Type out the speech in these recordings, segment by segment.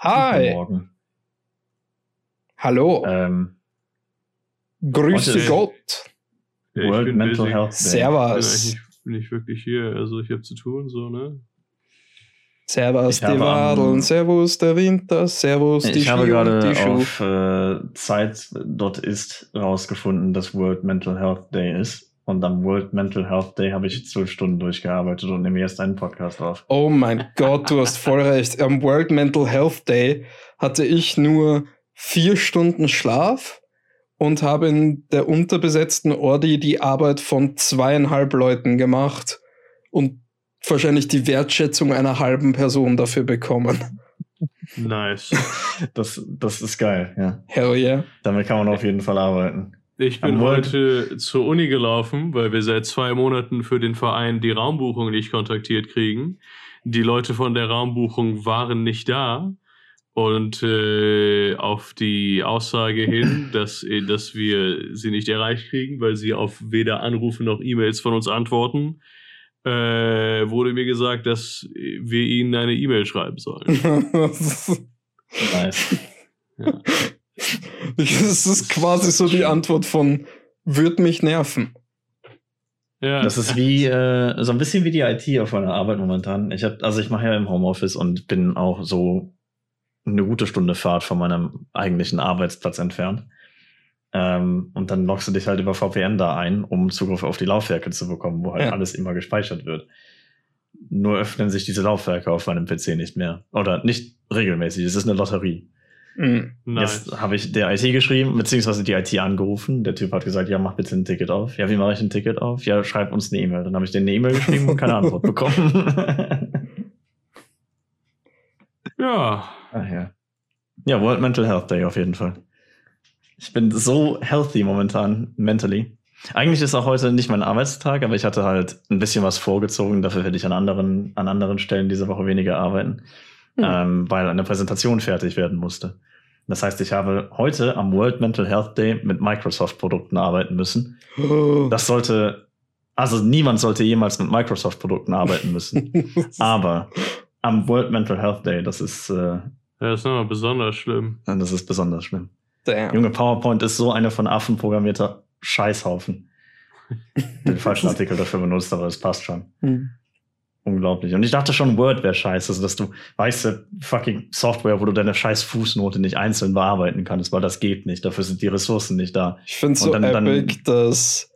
Hi. Guten Morgen. Hallo. Ähm, Grüße heute- Gott. Ja, ich World bin Mental busy. Health Day. Ich bin Servus. eigentlich nicht wirklich hier. Also ich habe zu tun, so, ne? Servus Ich habe die am- Wadeln, Servus der Winter, Servus die Ich habe Ski und gerade die Schuhe. auf äh, Zeit.ist rausgefunden, dass World Mental Health Day ist. Und am World Mental Health Day habe ich zwölf Stunden durchgearbeitet und nehme erst einen Podcast auf. Oh mein Gott, du hast voll recht. Am World Mental Health Day hatte ich nur vier Stunden Schlaf und habe in der unterbesetzten Ordi die Arbeit von zweieinhalb Leuten gemacht und wahrscheinlich die Wertschätzung einer halben Person dafür bekommen. Nice. Das, das ist geil, ja. Hell yeah. Damit kann man auf jeden Fall arbeiten. Ich bin heute zur Uni gelaufen, weil wir seit zwei Monaten für den Verein die Raumbuchung nicht kontaktiert kriegen. Die Leute von der Raumbuchung waren nicht da. Und äh, auf die Aussage hin, dass, äh, dass wir sie nicht erreicht kriegen, weil sie auf weder Anrufe noch E-Mails von uns antworten, äh, wurde mir gesagt, dass wir ihnen eine E-Mail schreiben sollen. Nice. Ja. Das ist quasi so die Antwort von wird mich nerven. Ja. Das ist wie äh, so ein bisschen wie die IT auf meiner Arbeit momentan. Ich hab, also ich mache ja im Homeoffice und bin auch so eine gute Stunde Fahrt von meinem eigentlichen Arbeitsplatz entfernt. Ähm, und dann loggst du dich halt über VPN da ein, um Zugriff auf die Laufwerke zu bekommen, wo halt Ja. alles immer gespeichert wird. Nur öffnen sich diese Laufwerke auf meinem PC nicht mehr. Oder nicht regelmäßig. Es ist eine Lotterie. Mhm. nice. Jetzt habe ich der IT geschrieben, beziehungsweise die IT angerufen. Der Typ hat gesagt, ja, mach bitte ein Ticket auf. Ja, wie mache ich ein Ticket auf? Ja, schreib uns eine E-Mail. Dann habe ich denen eine E-Mail geschrieben und keine Antwort bekommen. Ja. Ach ja. Ja, World Mental Health Day auf jeden Fall. Ich bin so healthy momentan, mentally. Eigentlich ist auch heute nicht mein Arbeitstag, aber ich hatte halt ein bisschen was vorgezogen. Dafür werde ich an anderen, an anderen Stellen diese Woche weniger arbeiten, Hm. ähm, weil eine Präsentation fertig werden musste. Das heißt, ich habe heute am World Mental Health Day mit Microsoft-Produkten arbeiten müssen. Oh. Das sollte, also niemand sollte jemals mit Microsoft-Produkten arbeiten müssen. Aber am World Mental Health Day, das ist, äh, Das ist nochmal besonders schlimm. das ist besonders schlimm. Damn. Junge, PowerPoint ist so eine von Affen programmierter Scheißhaufen. Den falschen Artikel dafür benutzt, aber es passt schon. Hm. Unglaublich. Und ich dachte schon, Word wäre scheiße, also dass du weiße fucking Software, wo du deine scheiß Fußnote nicht einzeln bearbeiten kannst, weil das geht nicht. Dafür sind die Ressourcen nicht da. Ich finde es so dann- dann- epic, dass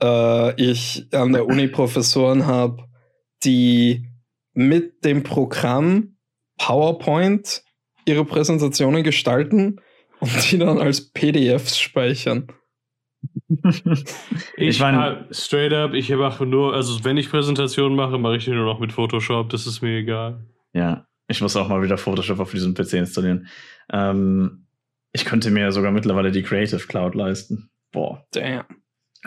äh, ich an der Uni Professoren habe, die mit dem Programm PowerPoint ihre Präsentationen gestalten und die dann als PDFs speichern. Ich, Ich mein- mein, straight up, ich mache nur, also wenn ich Präsentationen mache, mache ich die nur noch mit Photoshop, das ist mir egal. Ja, ich muss auch mal wieder Photoshop auf diesem PC installieren. Ähm, ich könnte mir sogar mittlerweile die Creative Cloud leisten. Boah. Damn.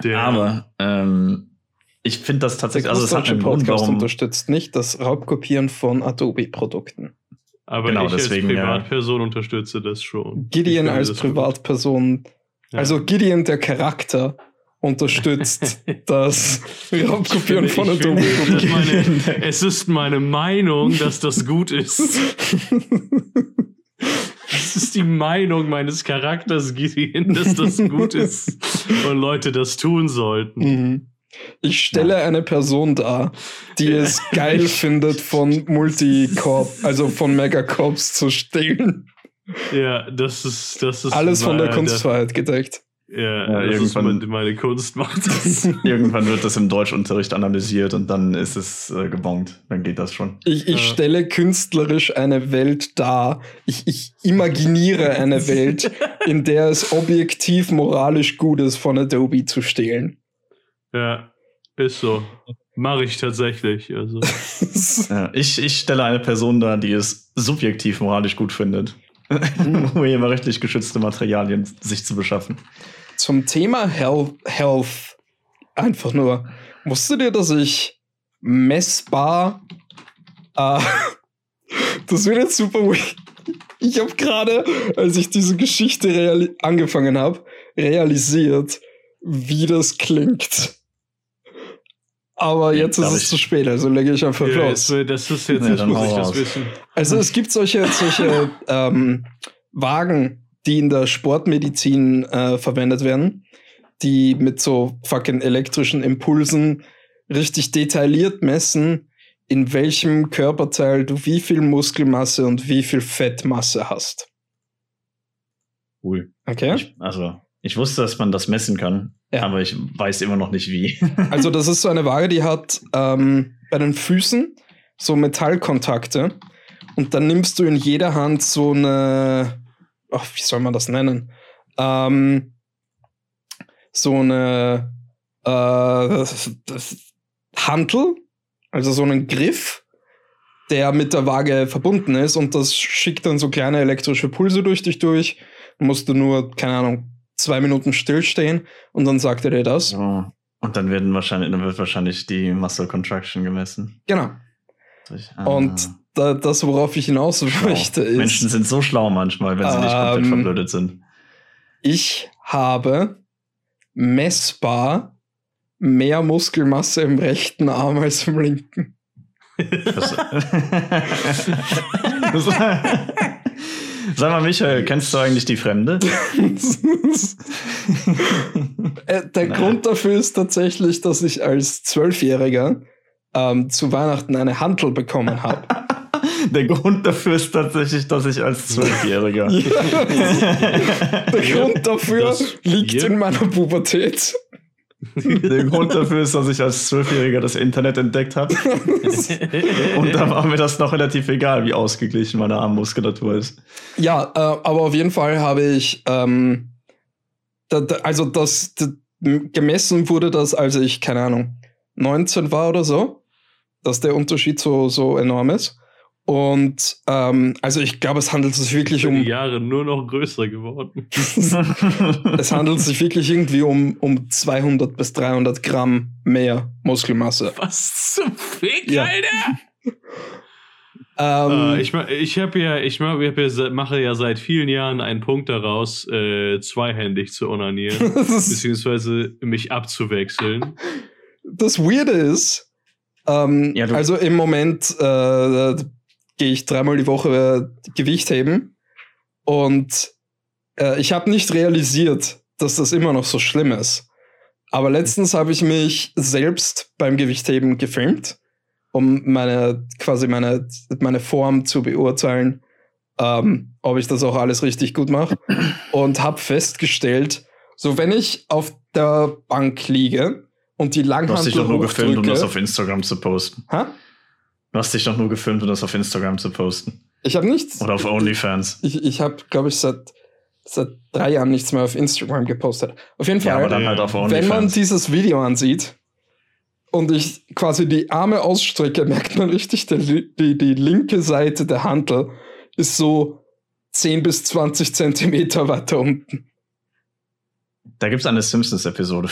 Der, Aber ähm, ich finde das tatsächlich, also es hat einen Grund, Podcast warum. unterstützt nicht das Raubkopieren von Adobe-Produkten. aber genau, ich deswegen, als ja. Privatperson unterstütze das schon. Gideon als das gut. Ja. also Gideon der Charakter, unterstützt das Raubkopieren von ist meine, es ist meine Meinung, dass das gut ist. Es ist die Meinung meines Charakters, Gideon, dass das gut ist und Leute das tun sollten. Mhm. Ich stelle eine Person dar, die es geil findet, von Multicorp, also von Megacorps zu stehlen. Ja, das ist, das ist Alles von der Kunstfreiheit gedeckt. Ja, Ja, das ist irgendwann- meine, meine Kunst macht das. Irgendwann wird das im Deutschunterricht analysiert und dann ist es äh, gebongt. Dann geht das schon. Ich, ich Ja. stelle künstlerisch eine Welt dar. Ich, ich imaginiere eine Welt, in der es objektiv moralisch gut ist, von Adobe zu stehlen. Ja, ist so. Mache ich tatsächlich. Also. Ja, ich, ich stelle eine Person dar, die es subjektiv moralisch gut findet, urheberrechtlich geschützte Materialien sich zu beschaffen. Zum Thema Health, Health einfach nur. Wusstet ihr, dass ich messbar. Äh, das wird jetzt super weird. Ich habe gerade, als ich diese Geschichte angefangen habe, realisiert, wie das klingt. Aber jetzt Darf ist es zu spät, also lege ich einfach Ja, los. jetzt, das ist jetzt, jetzt dann muss ich das wissen. Also es gibt solche, solche ähm, Wagen, die in der Sportmedizin äh, verwendet werden, die mit so fucking elektrischen Impulsen richtig detailliert messen, in welchem Körperteil du wie viel Muskelmasse und wie viel Fettmasse hast. Cool. Okay? Ich, also, ich wusste, dass man das messen kann, Ja. aber ich weiß immer noch nicht wie. Also das ist so eine Waage, die hat ähm, bei den Füßen so Metallkontakte und dann nimmst du in jeder Hand so eine, ach, wie soll man das nennen? Ähm, so eine äh, Hantel, also so einen Griff, der mit der Waage verbunden ist und das schickt dann so kleine elektrische Pulse durch dich durch. Musst du nur, keine Ahnung, zwei Minuten stillstehen und dann sagt er dir das. so. Und dann werden wahrscheinlich, dann wird wahrscheinlich die Muscle Contraction gemessen. Genau. Durch- ah. Und da, das, worauf ich hinaus möchte, ist, Menschen sind so schlau manchmal, wenn sie nicht komplett Ähm, verblödet sind. ich habe messbar mehr Muskelmasse im rechten Arm als im linken. Das, Sag mal, Michael, kennst du eigentlich die Fremde? Äh, Der Na. Grund dafür ist tatsächlich, dass ich als Zwölfjähriger ähm, zu Weihnachten eine Hantel bekommen habe. Der Grund dafür ist tatsächlich, dass ich als Zwölfjähriger. Der Grund dafür Das liegt Bier? in meiner Pubertät. Der Grund dafür ist, dass ich als Zwölfjähriger das Internet entdeckt habe. Und da war mir das noch relativ egal, wie ausgeglichen meine Armmuskulatur ist. Ja, äh, aber auf jeden Fall habe ich, ähm, da, da, also das, da, gemessen wurde das, als ich, keine Ahnung, 19 war oder so, dass der Unterschied so, so enorm ist. Und ähm, also ich glaube, es handelt sich wirklich Über die um, Jahre nur noch größer geworden. es handelt sich wirklich irgendwie um, um 200 bis 300 Gramm mehr Muskelmasse. Was zum Fick, Ja. Alter? Ähm, Äh, ich ich habe ja, ich, ma- ich hab ja, se- mache ja seit vielen Jahren einen Punkt daraus, äh, zweihändig zu onanieren, beziehungsweise mich abzuwechseln. das Weirde ist, ähm, Ja, also im Moment äh, gehe ich dreimal die Woche äh, Gewicht heben und äh, ich habe nicht realisiert, dass das immer noch so schlimm ist. Aber letztens habe ich mich selbst beim Gewichtheben gefilmt, um meine quasi meine, meine Form zu beurteilen, ähm, ob ich das auch alles richtig gut mache. Und habe festgestellt, so wenn ich auf der Bank liege und die Du Langhantel hast dich doch nur gefilmt, um das auf Instagram zu posten. Hä? Du hast dich doch nur gefilmt, um das auf Instagram zu posten. Ich habe nichts. Oder auf OnlyFans. Ich, ich habe, glaube ich, seit, seit drei Jahren nichts mehr auf Instagram gepostet. Auf jeden Ja, Fall, aber dann halt auf wenn man OnlyFans. dieses Video ansieht und ich quasi die Arme ausstrecke, merkt man richtig, li- die, die linke Seite der Hantel ist so 10 bis 20 Zentimeter weiter unten. Da gibt es eine Simpsons-Episode.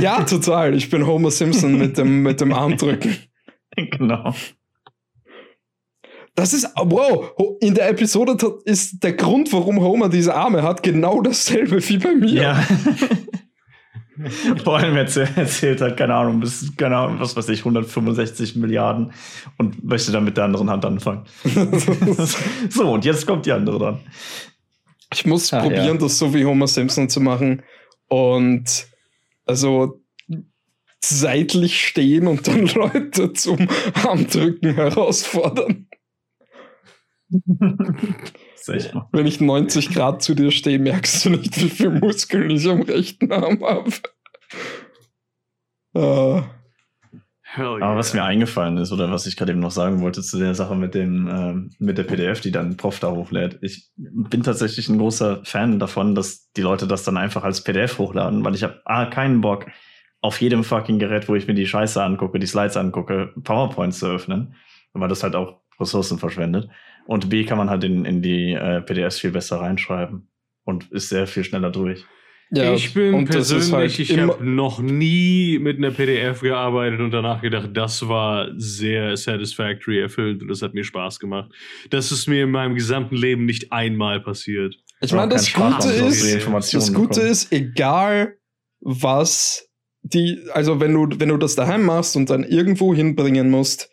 Ja, total. Ich bin Homer Simpson mit dem, mit dem Armdrücken. genau. Das ist, wow, in der Episode ist der Grund, warum Homer diese Arme hat, genau dasselbe wie bei mir. Ja. Vor allem erzählt, erzählt hat, keine Ahnung, bis, keine Ahnung, was weiß ich, 165 Milliarden und möchte dann mit der anderen Hand anfangen. so, und jetzt kommt die andere dann. Ich muss Ah, probieren, ja. das so wie Homer Simpson zu machen und also seitlich stehen und dann Leute zum Armdrücken herausfordern. Wenn ich 90 Grad zu dir stehe, merkst du nicht, wie viel Muskeln ich am rechten Arm habe. Hell Aber was mir eingefallen ist, oder was ich gerade eben noch sagen wollte zu der Sache mit dem, ähm, mit der PDF, die dann Prof da hochlädt. Ich bin tatsächlich ein großer Fan davon, dass die Leute das dann einfach als PDF hochladen, weil ich habe A, keinen Bock, auf jedem fucking Gerät, wo ich mir die Scheiße angucke, die Slides angucke, PowerPoint zu öffnen, weil das halt auch Ressourcen verschwendet. Und B, kann man halt in, in die äh, PDFs viel besser reinschreiben und ist sehr viel schneller durch. ja, ich bin persönlich, halt ich habe noch nie mit einer PDF gearbeitet und danach gedacht, das war sehr satisfactory erfüllt und das hat mir Spaß gemacht. Das ist mir in meinem gesamten Leben nicht einmal passiert. Ich meine, das Gute ist, das Gute bekommen. ist, egal was die, also wenn du, wenn du das daheim machst und dann irgendwo hinbringen musst,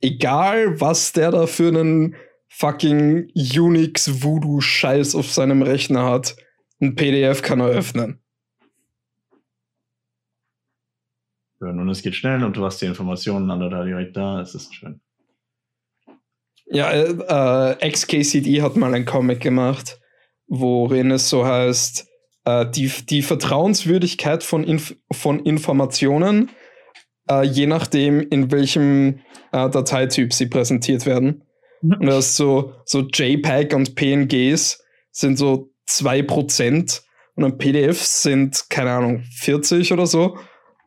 egal was der da für einen fucking Unix Voodoo Scheiß auf seinem Rechner hat, ein PDF kann er öffnen. Schön. Und es geht schnell und du hast die Informationen alle da direkt da. Es ist schön. Ja, äh, äh, XKCD hat mal einen Comic gemacht, worin es so heißt, äh, die, die Vertrauenswürdigkeit von, Inf von Informationen, äh, je nachdem, in welchem äh, Dateityp sie präsentiert werden. Und das ist so, so JPEG und PNGs sind so 2% und dann PDFs sind, keine Ahnung, 40 oder so.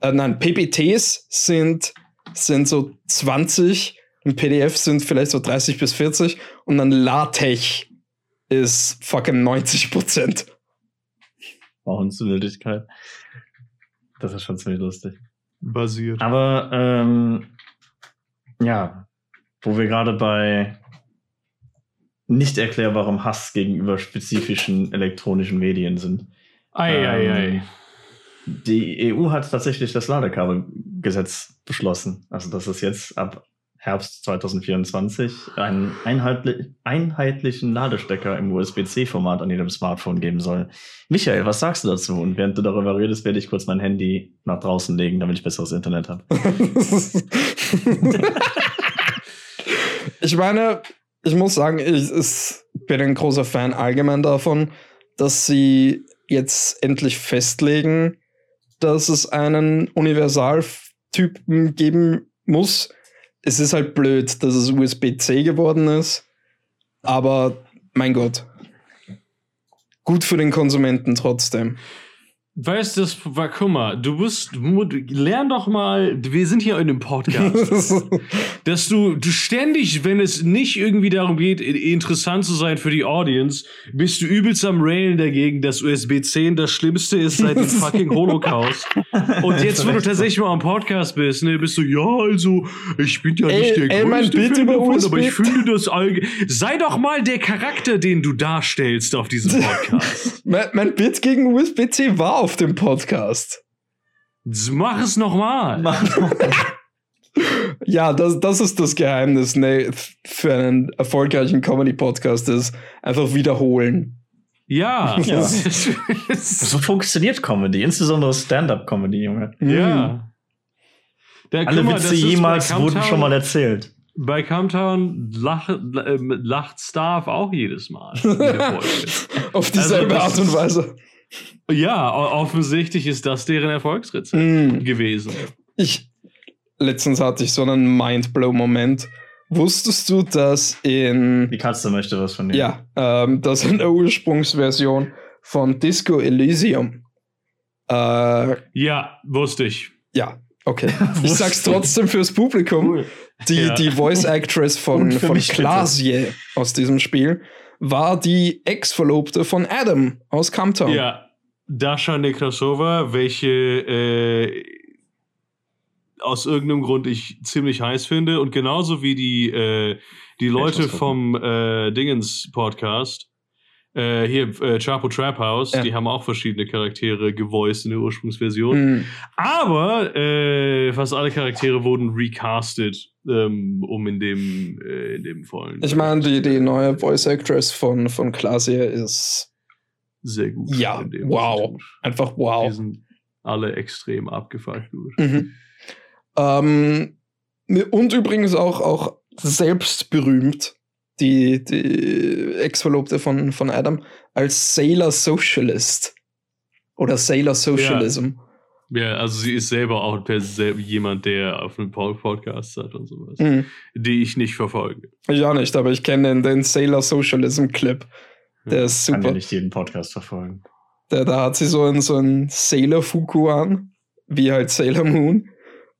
Äh, nein, PPTs sind, sind so 20% und PDFs sind vielleicht so 30 bis 40 und dann LaTeX ist fucking 90 Prozent. Vertrauenswürdigkeit. Das ist schon ziemlich lustig. Basiert. Aber ähm, ja, wo wir gerade bei nicht erklärbarem Hass gegenüber spezifischen elektronischen Medien sind. Ei, ei, Ähm, ei. Die EU hat tatsächlich das Ladekabelgesetz beschlossen. Also, dass es jetzt ab Herbst 2024 einen einheitli einheitlichen Ladestecker im USB-C-Format an jedem Smartphone geben soll. Michael, was sagst du dazu? Und während du darüber redest, werde ich kurz mein Handy nach draußen legen, damit ich besseres Internet habe. ich meine, ich muss sagen, ich, ich bin ein großer Fan allgemein davon, dass sie jetzt endlich festlegen, dass es einen Universaltypen geben muss. Es ist halt blöd, dass es USB-C geworden ist, aber mein Gott. Gut für den Konsumenten trotzdem. Weißt du, das war, guck mal, du bist, mu- lern doch mal, wir sind hier in einem Podcast, dass du, du ständig, wenn es nicht irgendwie darum geht, interessant zu sein für die Audience, bist du übelst am Railen dagegen, dass USB-10 das Schlimmste ist seit dem fucking Holocaust. Und jetzt, wo du tatsächlich mal am Podcast bist, ne, bist du, ja, also, ich bin ja Ey, nicht der ey, größte Bild Fan davon, aber ich USB. finde das allge Sei doch mal der Charakter, den du darstellst auf diesem Podcast. mein, mein Bit gegen USB-C war auf dem Podcast. Mach es nochmal. Ja, das, das ist das Geheimnis ne, für einen erfolgreichen Comedy-Podcast, ist einfach wiederholen. Ja. Ja. So funktioniert Comedy, insbesondere Stand-up-Comedy, Junge. ja. Da, Alle guck mal, Witze jemals wurden schon mal erzählt. Bei Camptown lach, lacht Staff auch jedes Mal. Auf dieselbe das Art und ist- Weise. Ja, offensichtlich ist das deren Erfolgsrezept Mm. gewesen. Ich, letztens hatte ich so einen Mindblow-Moment. Wusstest du, dass in, Die Katze möchte was von dir. ja, ähm, dass in der Ursprungsversion von Disco Elysium, äh, Ja, wusste ich. ja, okay. Ich sag's trotzdem fürs Publikum. Cool. Die, Ja. die Voice Actress von, von. Klaasje aus diesem Spiel war die Ex-Verlobte von Adam aus Camptown. Ja, Dasha Nekrasova, welche äh, aus irgendeinem Grund ich ziemlich heiß finde und genauso wie die, äh, die Leute vom äh, Dingens-Podcast, äh, hier äh, Chapo Trap House, Ja. die haben auch verschiedene Charaktere gevoiced in der Ursprungsversion. Hm. Aber äh, fast alle Charaktere wurden recastet, ähm, um in dem, äh, in dem vollen. Ich meine, die, die neue Voice Actress von, von Klaasje ist Sehr gut. Ja, wow. einfach Die wow. sind alle extrem abgefuckt. Mhm. Ähm, und übrigens auch, auch selbst berühmt, die, die Ex-Verlobte von, von Adam, als Sailor Socialist. Oder Sailor Socialism. Ja, also sie ist selber auch jemand, der auf einem Pod- Podcast hat und sowas, Mhm. die ich nicht verfolge. Ich auch nicht, aber ich kenne den, den Sailor Socialism Clip. Der ist Kann ja super. nicht jeden Podcast verfolgen. Da, da hat sie so einen, so einen Sailor Fuku an, wie halt Sailor Moon,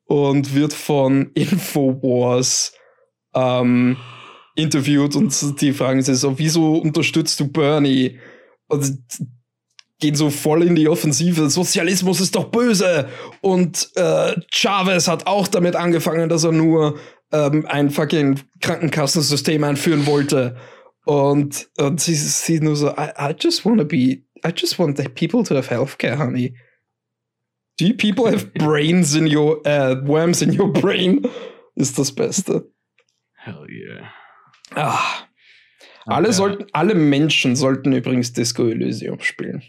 und wird von Infowars ähm, interviewt und die fragen sie so, wieso unterstützt du Bernie? Und gehen so voll in die Offensive, Sozialismus ist doch böse. Und äh, Chavez hat auch damit angefangen, dass er nur ähm, ein fucking Krankenkassensystem einführen wollte. Und, und sie, sie nur so, I, I just wanna be, I just want the people to have healthcare, honey. Do you people have brains in your, äh, worms in your brain? Ist das Beste. Hell yeah. Ah. Alle Ja. sollten, alle Menschen sollten übrigens Disco Elysium spielen.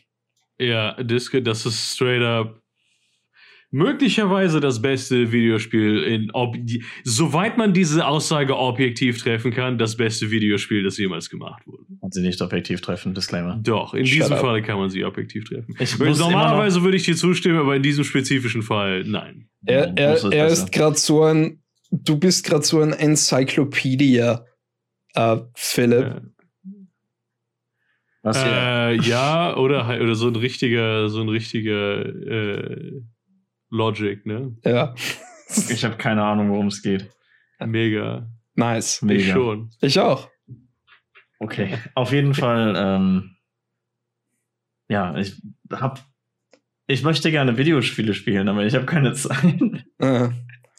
Ja, Disco, das ist straight up möglicherweise das beste Videospiel in ob, soweit man diese Aussage objektiv treffen kann, das beste Videospiel, das jemals gemacht wurde. Und sie nicht objektiv treffen, Disclaimer. Doch, in Shut diesem up. Falle kann man sie objektiv treffen. Ich Weil muss immer Normalerweise würde ich dir zustimmen, aber in diesem spezifischen Fall nein. Er, Ja, er, er ist gerade so ein, du bist gerade so ein Enzyklopädie, äh, Philipp. Was hier? Äh, ja, oder halt- oder so ein richtiger, so ein richtiger äh, Logic, ne? Ja. Ich habe keine Ahnung, worum es geht. Mega. Nice. Ich Mega. schon. Ich auch. Okay. Auf jeden Fall, ähm, ja, ich hab. Ich möchte gerne Videospiele spielen, aber ich habe keine Zeit. Äh.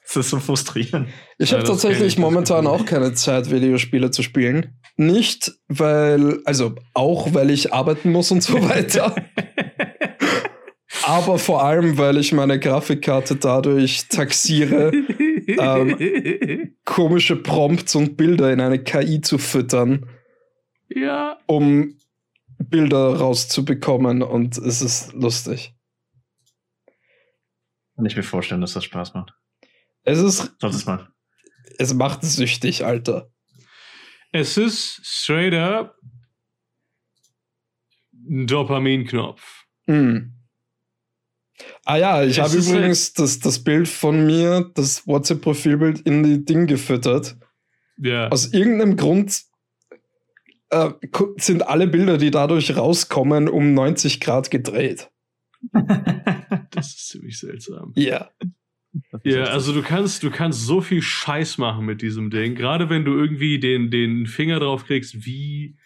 Das ist so frustrierend. Ich Ja, habe kenn tatsächlich ich, momentan auch keine Zeit, Videospiele zu spielen. Nicht, weil, also auch, weil ich arbeiten muss und so weiter. aber vor allem, weil ich meine Grafikkarte dadurch taxiere, Ähm. komische Prompts und Bilder in eine KI zu füttern, ja. um Bilder rauszubekommen. Und es ist lustig. Kann ich mir vorstellen, dass das Spaß macht. Es ist, Sollte es mal. es macht süchtig, Alter. Es ist straight up ein Dopaminknopf. Hm. Ah ja, ich habe ist halt- übrigens das, das Bild von mir, das WhatsApp-Profilbild in die Ding gefüttert. Ja. Aus irgendeinem Grund äh, sind alle Bilder, die dadurch rauskommen, um 90 Grad gedreht. Das ist ziemlich seltsam. Ja. Ja, also du kannst, du kannst so viel Scheiß machen mit diesem Ding. Gerade wenn du irgendwie den, den Finger drauf kriegst, wie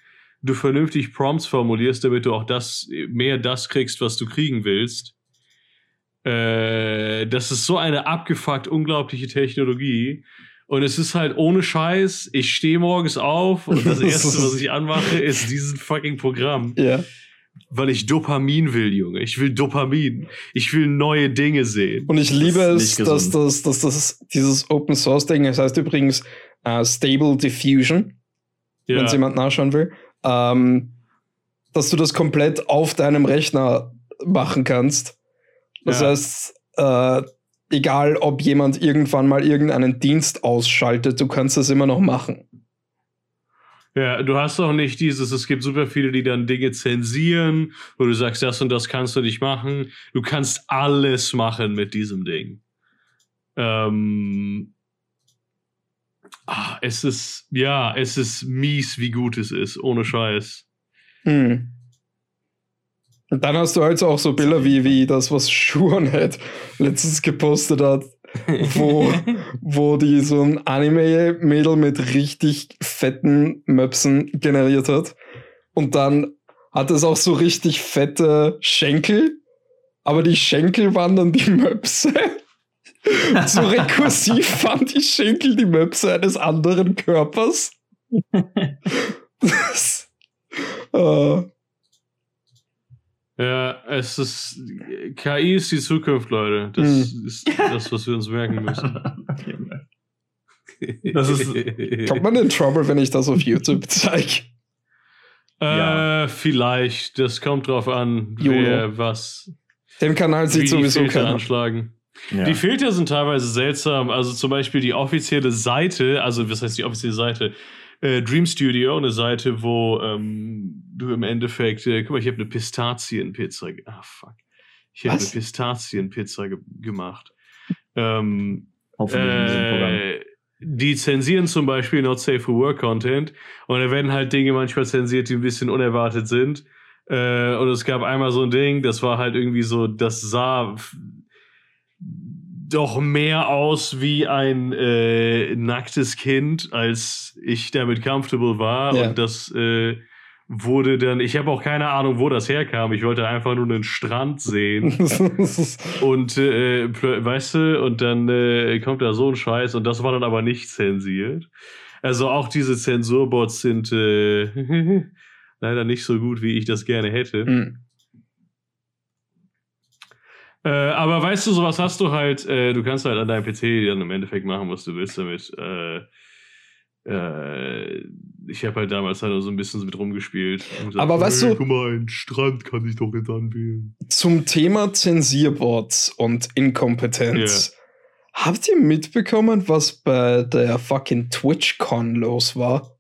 du vernünftig Prompts formulierst, damit du auch das, mehr das kriegst, was du kriegen willst. Äh, das ist so eine abgefuckt unglaubliche Technologie. Und es ist halt ohne Scheiß, ich stehe morgens auf und das erste, was ich anmache, ist dieses fucking Programm. Ja. Weil ich Dopamin will, Junge. Ich will Dopamin. Ich will neue Dinge sehen. Und ich liebe es, dass das, dass das dieses Open Source Ding, das heißt übrigens äh, Stable Diffusion, wenn es jemand nachschauen will, ähm, dass du das komplett auf deinem Rechner machen kannst. Das Ja. heißt, äh, egal ob jemand irgendwann mal irgendeinen Dienst ausschaltet, du kannst das immer noch machen. Ja, du hast auch nicht dieses, es gibt super viele, die dann Dinge zensieren, wo du sagst, das und das kannst du nicht machen. Du kannst alles machen mit diesem Ding. Ähm, ah, es ist, ja, es ist mies, wie gut es ist, ohne Scheiß. Hm. Und dann hast du halt auch so Bilder wie, wie das, was Schuonhead letztens gepostet hat, wo, wo die so ein Anime-Mädel mit richtig fetten Möpsen generiert hat. Und dann hat es auch so richtig fette Schenkel, aber die Schenkel waren dann die Möpse. so rekursiv waren die Schenkel die Möpse eines anderen Körpers. das, äh, Ja, es ist, KI ist die Zukunft, Leute. Das ist das, was wir uns merken müssen. Das ist- Kommt man in Trouble, wenn ich das auf YouTube zeige? Äh, Ja. vielleicht. Das kommt drauf an, wer was, Den Kanal sieht sowieso keiner. anschlagen. Ja. Die Filter sind teilweise seltsam. Also zum Beispiel die offizielle Seite, also was heißt die offizielle Seite? Äh, Dream Studio, eine Seite, wo ähm, du im Endeffekt, äh, guck mal, ich habe eine Pistazienpizza. Ah, fuck. Ich habe eine? Pistazienpizza ge gemacht. Ähm, Hoffentlich in diesem Programm. äh, die zensieren zum Beispiel Not Safe for Work Content und da werden halt Dinge manchmal zensiert, die ein bisschen unerwartet sind. Äh, und es gab einmal so ein Ding, das war halt irgendwie so, das sah doch mehr aus wie ein äh, nacktes Kind, als ich damit comfortable war. Ja. Und das äh, wurde dann, ich habe auch keine Ahnung, wo das herkam. Ich wollte einfach nur einen Strand sehen. Und äh, weißt du, und dann äh, kommt da so ein Scheiß und das war dann aber nicht zensiert. Also auch diese Zensurbots sind äh, leider nicht so gut, wie ich das gerne hätte. Hm. Äh, aber weißt du, sowas hast du halt, äh, du kannst halt an deinem PC dann im Endeffekt machen, was du willst damit. Äh, äh, ich habe halt damals halt so ein bisschen mit rumgespielt. Gesagt, aber weißt hey, du, guck mal, einen Strand kann ich doch jetzt anwählen. Zum Thema Zensierbots und Inkompetenz. Yeah. Habt ihr mitbekommen, was bei der fucking TwitchCon los war?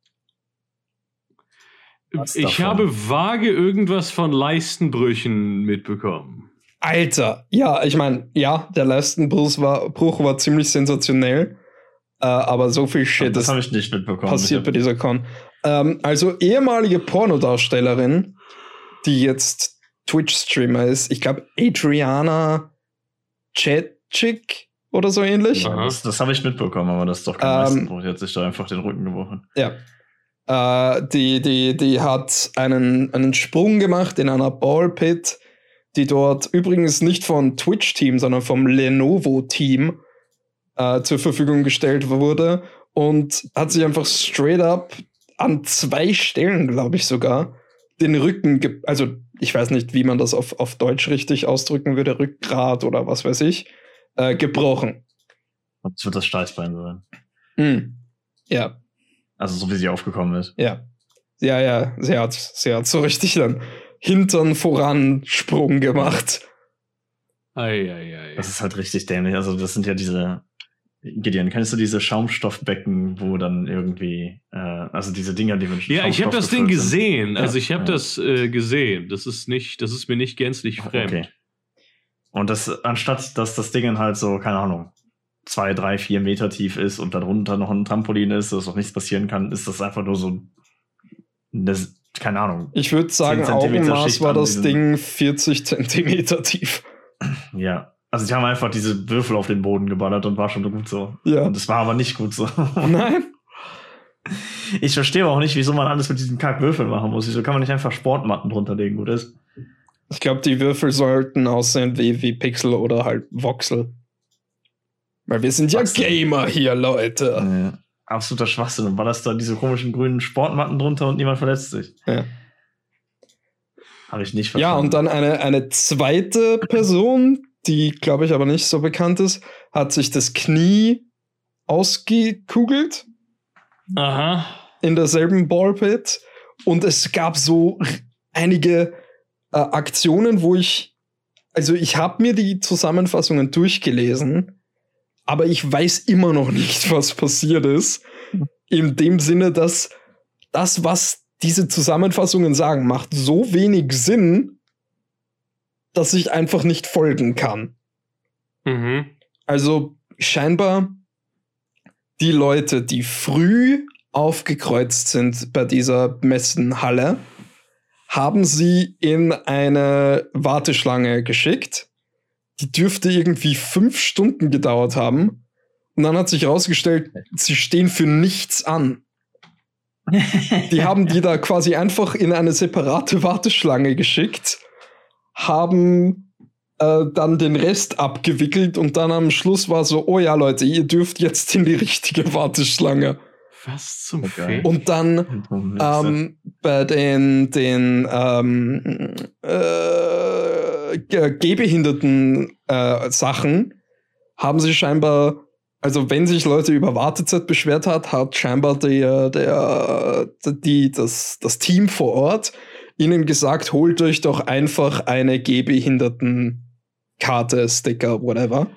ich habe vage irgendwas von Leistenbrüchen mitbekommen. Alter, ja, ich meine, ja, der Leistenbruch war, Bruch war ziemlich sensationell. Äh, aber so viel Shit das habe ich nicht mitbekommen. passiert bei dieser Con. Ähm, also ehemalige Pornodarstellerin, die jetzt Twitch-Streamer ist, ich glaube Adriana Chetchik oder so ähnlich. Ja, das, das habe ich mitbekommen, aber das ist doch kein ähm, Die hat sich da einfach den Rücken gebrochen. Ja. Äh, die, die, die hat einen, einen Sprung gemacht in einer Ballpit, die dort übrigens nicht von Twitch-Team, sondern vom Lenovo-Team äh, zur Verfügung gestellt wurde und hat sich einfach straight up an zwei Stellen, glaube ich sogar, den Rücken, also ich weiß nicht, wie man das auf, auf Deutsch richtig ausdrücken würde, Rückgrat oder was weiß ich, äh, gebrochen. Das wird das Steißbein sein. Mm. Ja. Also so wie sie aufgekommen ist. Ja. Ja, ja, sie hat, sie hat so richtig dann Hintern voran Sprung gemacht. Ei, ei, ei. Das ist halt richtig dämlich. Also das sind ja diese Gideon, kennst du diese Schaumstoffbecken, wo dann irgendwie, äh, also diese Dinger, die mit Ja, ich habe das Ding gesehen. Sind. Also ich habe ja. das äh, gesehen. Das ist nicht, das ist mir nicht gänzlich fremd. Okay. Und das, anstatt dass das Ding halt so, keine Ahnung, zwei, drei, vier Meter tief ist und darunter noch ein Trampolin ist, dass noch nichts passieren kann, ist das einfach nur so eine, keine Ahnung. Ich würde sagen, Augenmaß war das Ding 40 Zentimeter tief. Ja, also die haben einfach diese Würfel auf den Boden geballert und war schon gut so. Ja. Und das war aber nicht gut so. Nein. Ich verstehe auch nicht, wieso man alles mit diesen Kackwürfeln machen muss. Wieso kann man nicht einfach Sportmatten drunter legen, gut ist? Ich glaube, die Würfel sollten aussehen wie, wie Pixel oder halt Voxel. Weil wir sind ja Voxel. Gamer hier, Leute. Ja, absoluter Schwachsinn. Und war das da diese komischen grünen Sportmatten drunter und niemand verletzt sich. Ja. Habe ich nicht verstanden. Ja, und dann eine, eine zweite Person, die, glaube ich, aber nicht so bekannt ist, hat sich das Knie ausgekugelt. Aha. In derselben Ballpit. Und es gab so einige äh, Aktionen, wo ich, also ich habe mir die Zusammenfassungen durchgelesen, aber ich weiß immer noch nicht, was passiert ist. In dem Sinne, dass das, was diese Zusammenfassungen sagen, macht so wenig Sinn, dass ich einfach nicht folgen kann. Mhm. Also scheinbar die Leute, die früh aufgekreuzt sind bei dieser Messenhalle, haben sie in eine Warteschlange geschickt. Die dürfte irgendwie fünf Stunden gedauert haben. Und dann hat sich herausgestellt, sie stehen für nichts an. die haben die da quasi einfach in eine separate Warteschlange geschickt haben äh, dann den Rest abgewickelt und dann am Schluss war so, oh ja Leute, ihr dürft jetzt in die richtige Warteschlange. Was zum okay. Und dann ähm, bei den, den ähm, äh, gehbehinderten äh, Sachen haben sie scheinbar, also wenn sich Leute über Wartezeit beschwert hat, hat scheinbar der, der, die, das, das Team vor Ort ihnen gesagt, holt euch doch einfach eine Gehbehindertenkarte, Sticker, whatever.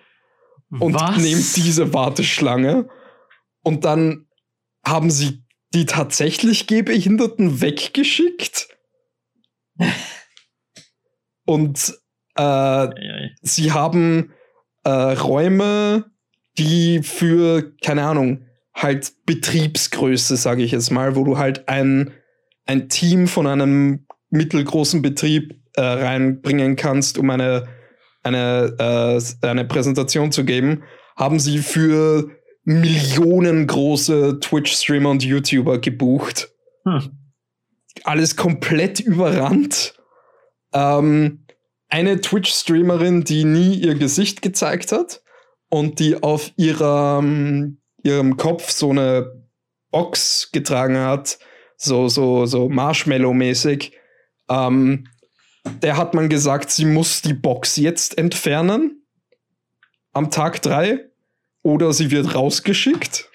Und Was? nehmt diese Warteschlange. Und dann haben sie die tatsächlich Gehbehinderten weggeschickt. und äh, sie haben äh, Räume, die für, keine Ahnung, halt Betriebsgröße, sage ich jetzt mal, wo du halt ein, ein Team von einem mittelgroßen Betrieb äh, reinbringen kannst, um eine, eine, äh, eine Präsentation zu geben, haben sie für millionengroße Twitch-Streamer und YouTuber gebucht. Hm. Alles komplett überrannt. Ähm, eine Twitch-Streamerin, die nie ihr Gesicht gezeigt hat und die auf ihrem, ihrem Kopf so eine Box getragen hat, so, so, so Marshmallow-mäßig, ähm, der hat man gesagt, sie muss die Box jetzt entfernen. Am Tag drei. Oder sie wird rausgeschickt.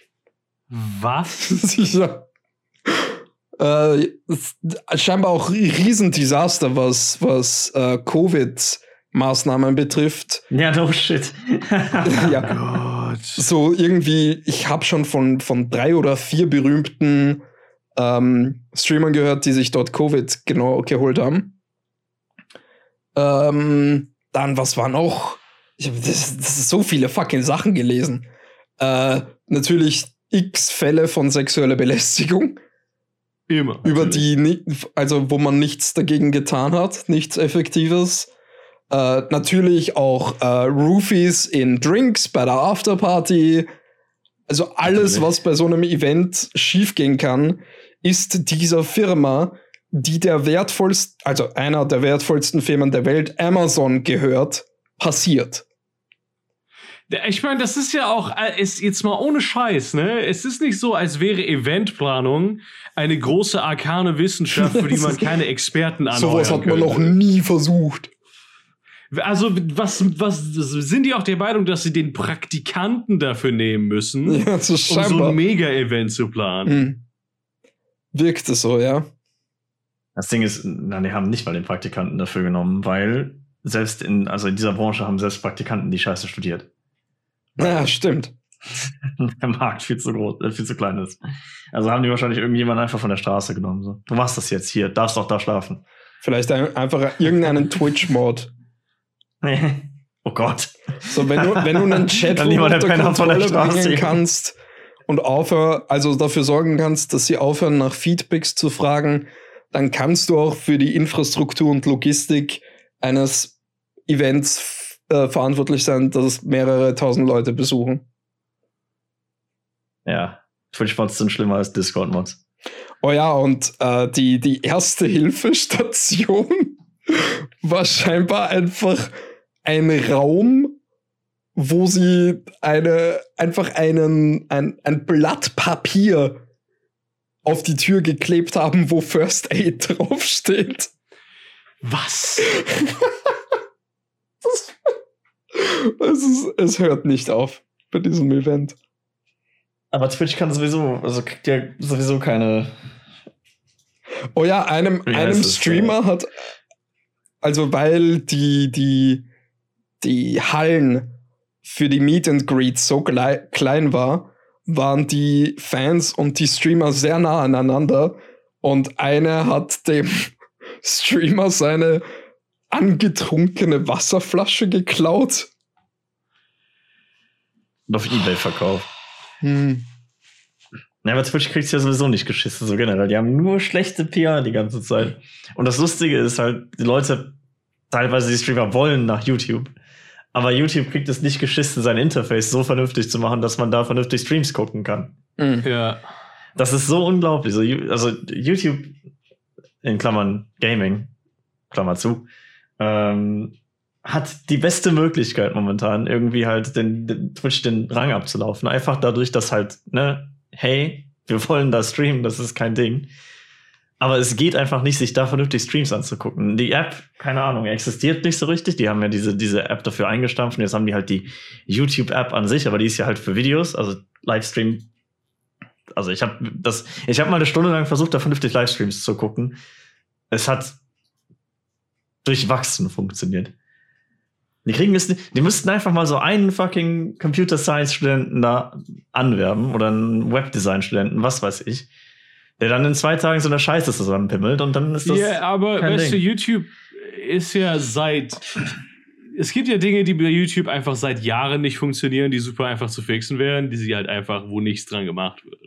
Was? Sicher. Äh, scheinbar auch Riesendesaster, was, was äh, Covid-Maßnahmen betrifft. Ja, no shit. ja. Gott. So irgendwie, ich habe schon von, von drei oder vier berühmten ähm, Streamern gehört, die sich dort Covid genau geholt haben. Ähm, dann, was war noch? Ich habe das, das so viele fucking Sachen gelesen. Äh, natürlich x Fälle von sexueller Belästigung. Immer. Über die, also wo man nichts dagegen getan hat, nichts Effektives. Äh, natürlich auch äh, Roofies in Drinks bei der Afterparty. Also alles, was bei so einem Event schiefgehen kann, ist dieser Firma, die der wertvollsten, also einer der wertvollsten Firmen der Welt, Amazon gehört, passiert. Ich meine, das ist ja auch, äh, ist jetzt mal ohne Scheiß, ne? Es ist nicht so, als wäre Eventplanung eine große arkane Wissenschaft, für die man keine Experten anheuern Sowas hat man noch nie versucht. Also, was, was, sind die auch der Meinung, dass sie den Praktikanten dafür nehmen müssen, Ja, um so scheinbar. ein Mega-Event zu planen? Hm. Wirkt es so, ja. Das Ding ist, na, die haben nicht mal den Praktikanten dafür genommen, weil selbst in, also in dieser Branche haben selbst Praktikanten die Scheiße studiert. Ja, stimmt. Der Markt viel zu groß, äh, viel zu klein ist. Also haben die wahrscheinlich irgendjemanden einfach von der Straße genommen. So. Du machst das jetzt hier, darfst doch da schlafen. Vielleicht ein, einfach irgendeinen Twitch-Mod. oh Gott. So, wenn du, wenn du einen Chat unter Penner von der Kontrolle Straße. bringen kannst und aufhör, also dafür sorgen kannst, dass sie aufhören, nach Feedbacks zu fragen, dann kannst du auch für die Infrastruktur und Logistik eines Events äh, verantwortlich sein, dass es mehrere tausend Leute besuchen. Ja. Twitch-Mods sind schlimmer als Discord-Mods. Oh ja, und äh, die, die erste Hilfestation war scheinbar einfach ein Raum, wo sie eine, einfach einen, ein, ein Blatt Papier auf die Tür geklebt haben, wo First Aid draufsteht. Was? Es, ist, es hört nicht auf bei diesem Event. Aber Twitch kann sowieso, also kriegt ja sowieso keine. Oh ja, einem, einem Streamer hat, also weil die, die, die Hallen für die Meet and Greet so klei klein war, waren die Fans und die Streamer sehr nah aneinander und einer hat dem Streamer seine angetrunkene Wasserflasche geklaut. Und auf Ebay verkauft. Hm. Ja, aber Twitch kriegt ja sowieso nicht geschissen, so generell. Die haben nur schlechte PR die ganze Zeit. Und das Lustige ist halt, die Leute, teilweise die Streamer wollen nach YouTube. Aber YouTube kriegt es nicht geschissen, sein Interface so vernünftig zu machen, dass man da vernünftig Streams gucken kann. Hm. Ja. Das ist so unglaublich. Also YouTube, in Klammern Gaming, Klammer zu, ähm, hat die beste Möglichkeit momentan, irgendwie halt den, den Twitch den Rang abzulaufen. Einfach dadurch, dass halt, ne, hey, wir wollen da streamen, das ist kein Ding. Aber es geht einfach nicht, sich da vernünftig Streams anzugucken. Die App, keine Ahnung, existiert nicht so richtig. Die haben ja diese, diese App dafür eingestampft und jetzt haben die halt die YouTube-App an sich, aber die ist ja halt für Videos, also Livestream. Also ich habe das, ich habe mal eine Stunde lang versucht, da vernünftig Livestreams zu gucken. Es hat durchwachsen funktioniert. Die kriegen es, nicht- die müssten einfach mal so einen fucking Computer Science Studenten da anwerben oder einen Webdesign Studenten, was weiß ich, der dann in zwei Tagen so eine Scheiße zusammenpimmelt und dann ist das. Ja, aber kein weißt du. YouTube ist ja seit. Es gibt ja Dinge, die bei YouTube einfach seit Jahren nicht funktionieren, die super einfach zu fixen wären, die sie halt einfach, wo nichts dran gemacht wird.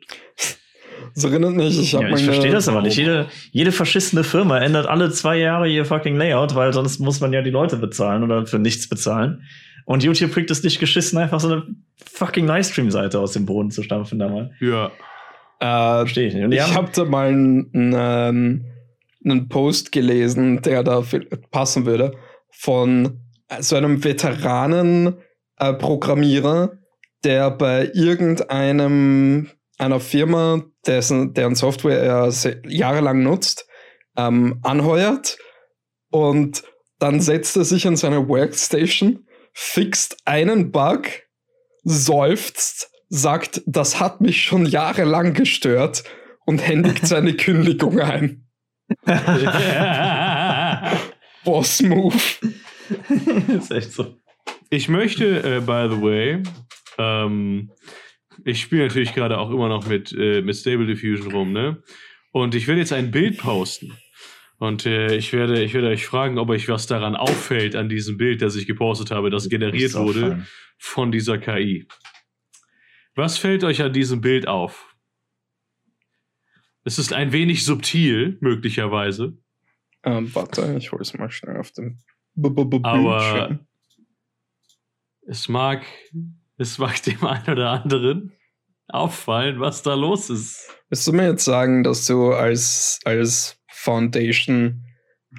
Das erinnert mich, ich habe ja, ich verstehe das aber nicht. Jede, jede verschissene Firma ändert alle zwei Jahre ihr fucking Layout, weil sonst muss man ja die Leute bezahlen oder für nichts bezahlen. Und YouTube kriegt es nicht geschissen, einfach so eine fucking Livestream-Seite aus dem Boden zu stampfen da mal. Ja. Äh, Verstehe ich nicht. Und ich habe da mal einen, einen, einen Post gelesen, der da passen würde, von so einem Veteranen-Programmierer, der bei irgendeinem einer Firma, dessen, deren Software er jahrelang nutzt, ähm, anheuert Und dann setzt er sich an seine Workstation, fixt einen Bug, seufzt, sagt, das hat mich schon jahrelang gestört und händigt seine Kündigung ein. Boss Move. ist echt so. Ich möchte, äh, by the way, ähm, ich spiele natürlich gerade auch immer noch mit, äh, mit Stable Diffusion rum, ne? Und ich werde jetzt ein Bild posten. Und äh, ich, werde, ich werde euch fragen, ob euch was daran auffällt an diesem Bild, das ich gepostet habe, das generiert wurde von dieser KI. Was fällt euch an diesem Bild auf? Es ist ein wenig subtil, möglicherweise. Ähm, warte, ich hole es mal schnell auf dem B -B -B Aber- Bildschirm. Es mag, es mag dem einen oder anderen auffallen, was da los ist. Willst du mir jetzt sagen, dass du als, als Foundation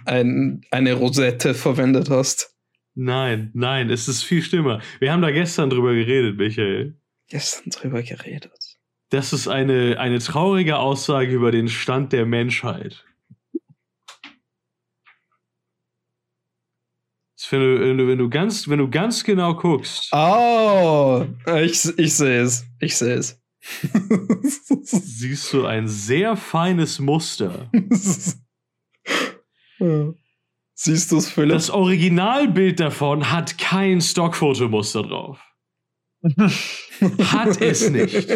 ein, eine Rosette verwendet hast? Nein, nein, es ist viel schlimmer. Wir haben da gestern drüber geredet, Michael. Gestern drüber geredet. Das ist eine, eine traurige Aussage über den Stand der Menschheit. Wenn du, wenn, du, ganz, wenn du ganz genau guckst, Oh, ich, ich sehe es. Ich sehe es. siehst du ein sehr feines Muster. Ja. Siehst du es, Philipp? Das Originalbild davon hat kein Stockfotomuster drauf. Hat es nicht.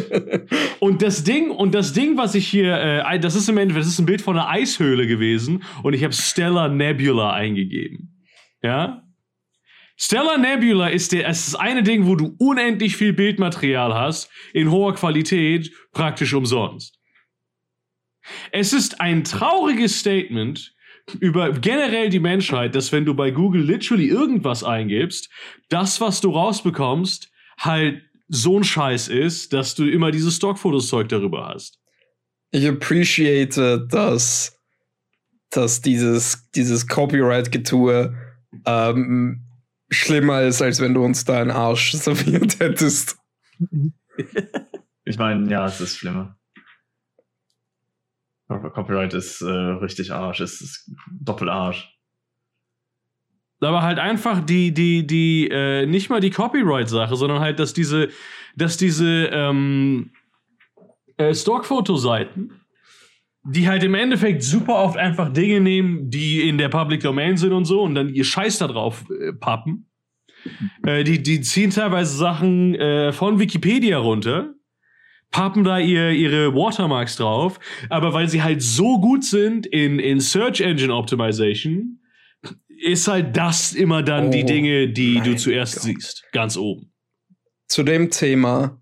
Und das Ding, und das Ding, was ich hier, äh, das ist im Endeffekt, das ist ein Bild von einer Eishöhle gewesen und ich habe Stellar Nebula eingegeben. Ja? Stellar Nebula ist der, ist eine Ding, wo du unendlich viel Bildmaterial hast, in hoher Qualität, praktisch umsonst. Es ist ein trauriges Statement über generell die Menschheit, dass wenn du bei Google literally irgendwas eingibst, das, was du rausbekommst, halt so ein Scheiß ist, dass du immer dieses Stockfotos-Zeug darüber hast. Ich appreciate, dass, dass dieses, dieses Copyright-Getue ähm, schlimmer ist, als wenn du uns da einen Arsch serviert hättest. Ich meine, ja, es ist schlimmer. Copyright ist äh, richtig Arsch, es ist Doppelarsch. Aber halt einfach die, die, die, äh, nicht mal die Copyright-Sache, sondern halt, dass diese, dass diese ähm, äh, Stockfotoseiten, die halt im Endeffekt super oft einfach Dinge nehmen, die in der Public Domain sind und so und dann ihr Scheiß da drauf äh, pappen. Äh, die, die ziehen teilweise Sachen äh, von Wikipedia runter, pappen da ihr, ihre Watermarks drauf, aber weil sie halt so gut sind in, in Search Engine Optimization, ist halt das immer dann die Oh, Dinge, die du zuerst Gott. siehst. Ganz oben. Zu dem Thema.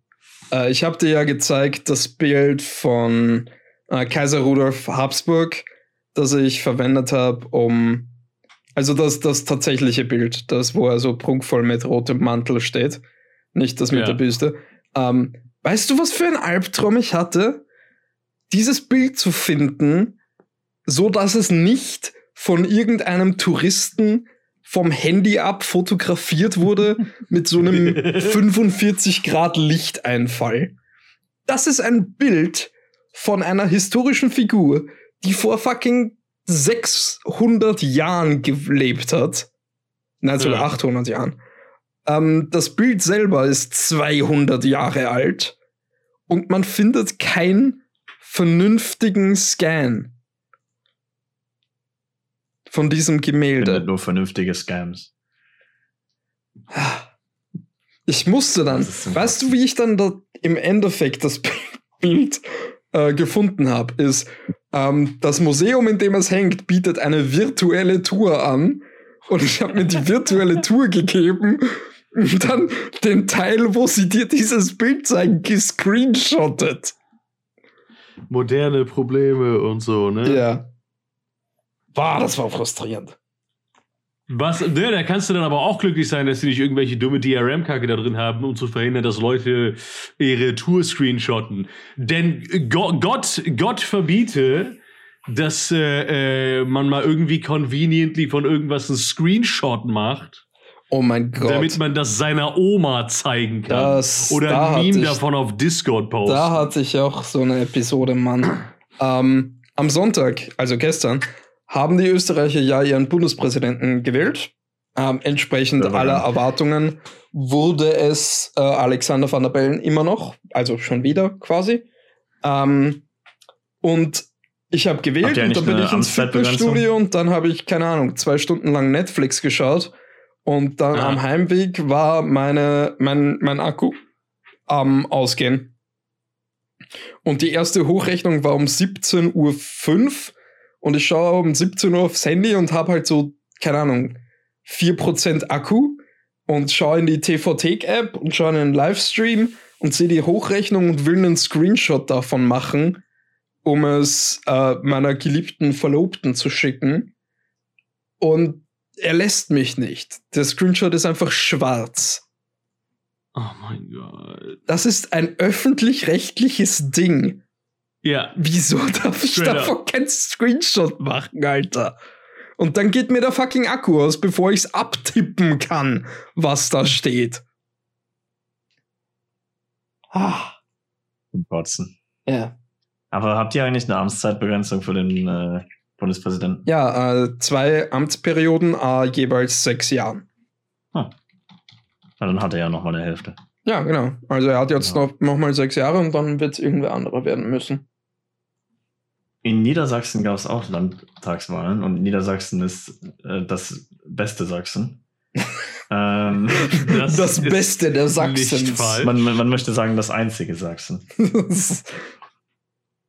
Äh, ich habe dir ja gezeigt das Bild von äh, Kaiser Rudolf Habsburg, das ich verwendet habe, um. Also das, das tatsächliche Bild, das, wo er so prunkvoll mit rotem Mantel steht. Nicht das mit Ja. der Büste. Ähm, weißt du, was für ein Albtraum ich hatte? Dieses Bild zu finden, so dass es nicht von irgendeinem Touristen vom Handy ab fotografiert wurde mit so einem 45 Grad Lichteinfall. Das ist ein Bild von einer historischen Figur, die vor fucking 600 Jahren gelebt hat. Nein, sogar Ja. 800 Jahren. Ähm, das Bild selber ist 200 Jahre alt und man findet keinen vernünftigen Scan von diesem Gemälde. Findet nur vernünftige Scams. Ich musste dann, weißt du, wie ich dann da im Endeffekt das Bild äh, gefunden habe, ist, ähm, das Museum, in dem es hängt, bietet eine virtuelle Tour an. Und ich habe mir die virtuelle Tour gegeben und dann den Teil, wo sie dir dieses Bild zeigen, gescreenshottet. Moderne Probleme und so, ne? Ja. Boah, das war frustrierend. Was, ne, da kannst du dann aber auch glücklich sein, dass sie nicht irgendwelche dumme DRM-Kacke da drin haben, um zu verhindern, dass Leute ihre Tour screenshotten. Denn Go Gott, Gott verbiete, dass äh, äh, man mal irgendwie conveniently von irgendwas einen Screenshot macht, Oh mein Gott. damit man das seiner Oma zeigen kann. Das- Oder da ein Meme ich- davon auf Discord posten. Da hatte ich auch so eine Episode, Mann. ähm, am Sonntag, also gestern, haben die Österreicher ja ihren Bundespräsidenten gewählt. Ähm, entsprechend Ja, aller. Erwartungen wurde es äh, Alexander van der Bellen immer noch, also schon wieder quasi. Ähm, und ich habe gewählt und dann bin ich ins? Fitnessstudio und dann habe ich, keine Ahnung, zwei Stunden lang Netflix geschaut. Und dann Ah. am Heimweg war meine, mein, mein Akku am Ausgehen. Und die erste Hochrechnung war um 17.05 Uhr und ich schaue um 17 Uhr aufs Handy und habe halt so, keine Ahnung, 4% Akku und schaue in die TV-Take-App und schaue in den Livestream und sehe die Hochrechnung und will einen Screenshot davon machen, um es äh, meiner geliebten Verlobten zu schicken. Und er lässt mich nicht. Der Screenshot ist einfach schwarz. Oh mein Gott. Das ist ein öffentlich-rechtliches Ding. Ja, Wieso darf ich Straight up. davon keinen Screenshot machen, Alter? Und dann geht mir der fucking Akku aus, bevor ich's abtippen kann, was da steht. Ah, Zum Kotzen. ja. Aber habt ihr eigentlich eine Amtszeitbegrenzung für den äh, Bundespräsidenten? Ja, äh, zwei Amtsperioden, äh, jeweils sechs Jahren. Na, dann hat er ja noch mal eine Hälfte. Ja, genau. Also er hat jetzt Ja. noch, noch mal sechs Jahre und dann wird es irgendwer anderer werden müssen. In Niedersachsen gab es auch Landtagswahlen und Niedersachsen ist äh, das beste Sachsen. ähm, das, Das Beste der falsch. man, man man möchte sagen, das einzige Sachsen.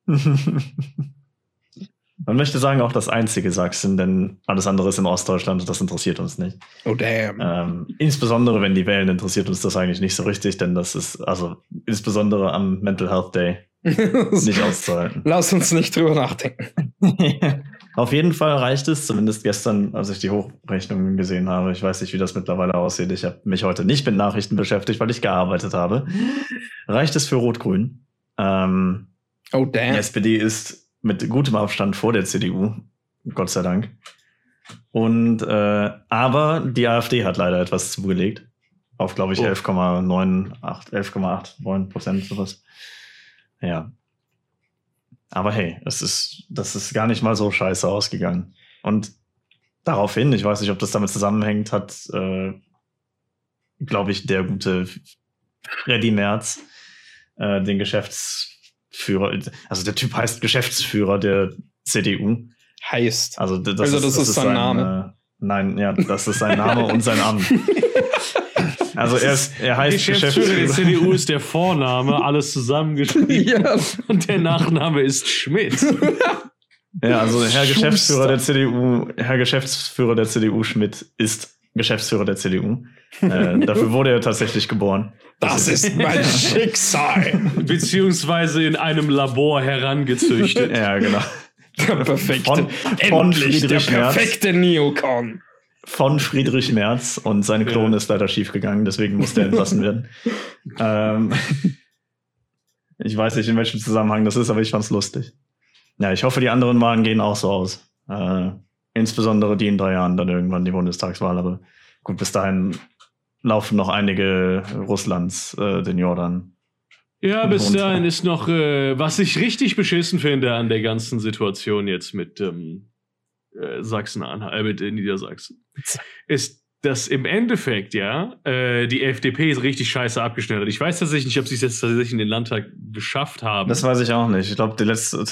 man möchte sagen, auch das einzige Sachsen, denn alles andere ist in Ostdeutschland und das interessiert uns nicht. oh damn. Ähm, insbesondere wenn die wählen, interessiert uns das eigentlich nicht so richtig, denn das ist also insbesondere am Mental Health Day nicht auszuhalten. Lass uns nicht drüber nachdenken. Auf jeden Fall reicht es, zumindest gestern, als ich die Hochrechnungen gesehen habe. Ich weiß nicht, wie das mittlerweile aussieht. Ich habe mich heute nicht mit Nachrichten beschäftigt, weil ich gearbeitet habe. Reicht es für Rot-Grün? Ähm, Oh die damn. SPD ist mit gutem Abstand vor der CDU, Gott sei Dank. Und äh, aber die AfD hat leider etwas zugelegt. Auf, glaube ich, Oh. 11,98, 11,89 Prozent sowas. Ja. Aber hey, es ist, das ist gar nicht mal so scheiße ausgegangen. Und daraufhin, ich weiß nicht, ob das damit zusammenhängt, hat, äh, glaube ich, der gute Freddy Merz äh, den Geschäftsführer, also der Typ heißt Geschäftsführer der CDU. Heißt. Also, d- Also das ist sein Name. Äh, nein, ja, das ist sein Name und sein Amt. Also er, ist, er heißt Geschäftsführer der. CDU ist der Vorname, alles zusammengeschrieben. ja. Und der Nachname ist Schmidt. Ja, also Herr Schuster. Geschäftsführer der CDU, Herr Geschäftsführer der CDU Schmidt ist Geschäftsführer der CDU. Äh, dafür wurde er tatsächlich geboren. Das ist mein Schicksal. Beziehungsweise in einem Labor herangezüchtet. Ja, genau. Der perfekte. Von- von Endlich der Friedrich Merz. perfekte Neocon. Von Friedrich Merz und sein Klon Ja. ist leider schiefgegangen, deswegen musste er entlassen werden. ähm, ich weiß nicht, in welchem Zusammenhang das ist, aber ich fand's lustig. Ja, ich hoffe, die anderen Wahlen gehen auch so aus. Äh, insbesondere die in drei Jahren dann irgendwann die Bundestagswahl, aber gut, bis dahin laufen noch einige Russlands äh, den Jordan. Ja, bis dahin ist noch, äh, was ich richtig beschissen finde an der ganzen Situation jetzt mit ähm, äh, Sachsen-Anhalt, äh, mit Niedersachsen, ist, dass im Endeffekt, ja, äh, die FDP ist richtig scheiße abgeschnitten. Ich weiß tatsächlich nicht, ob sie es jetzt tatsächlich in den Landtag geschafft haben. Das weiß ich auch nicht. Ich glaube, der letzte,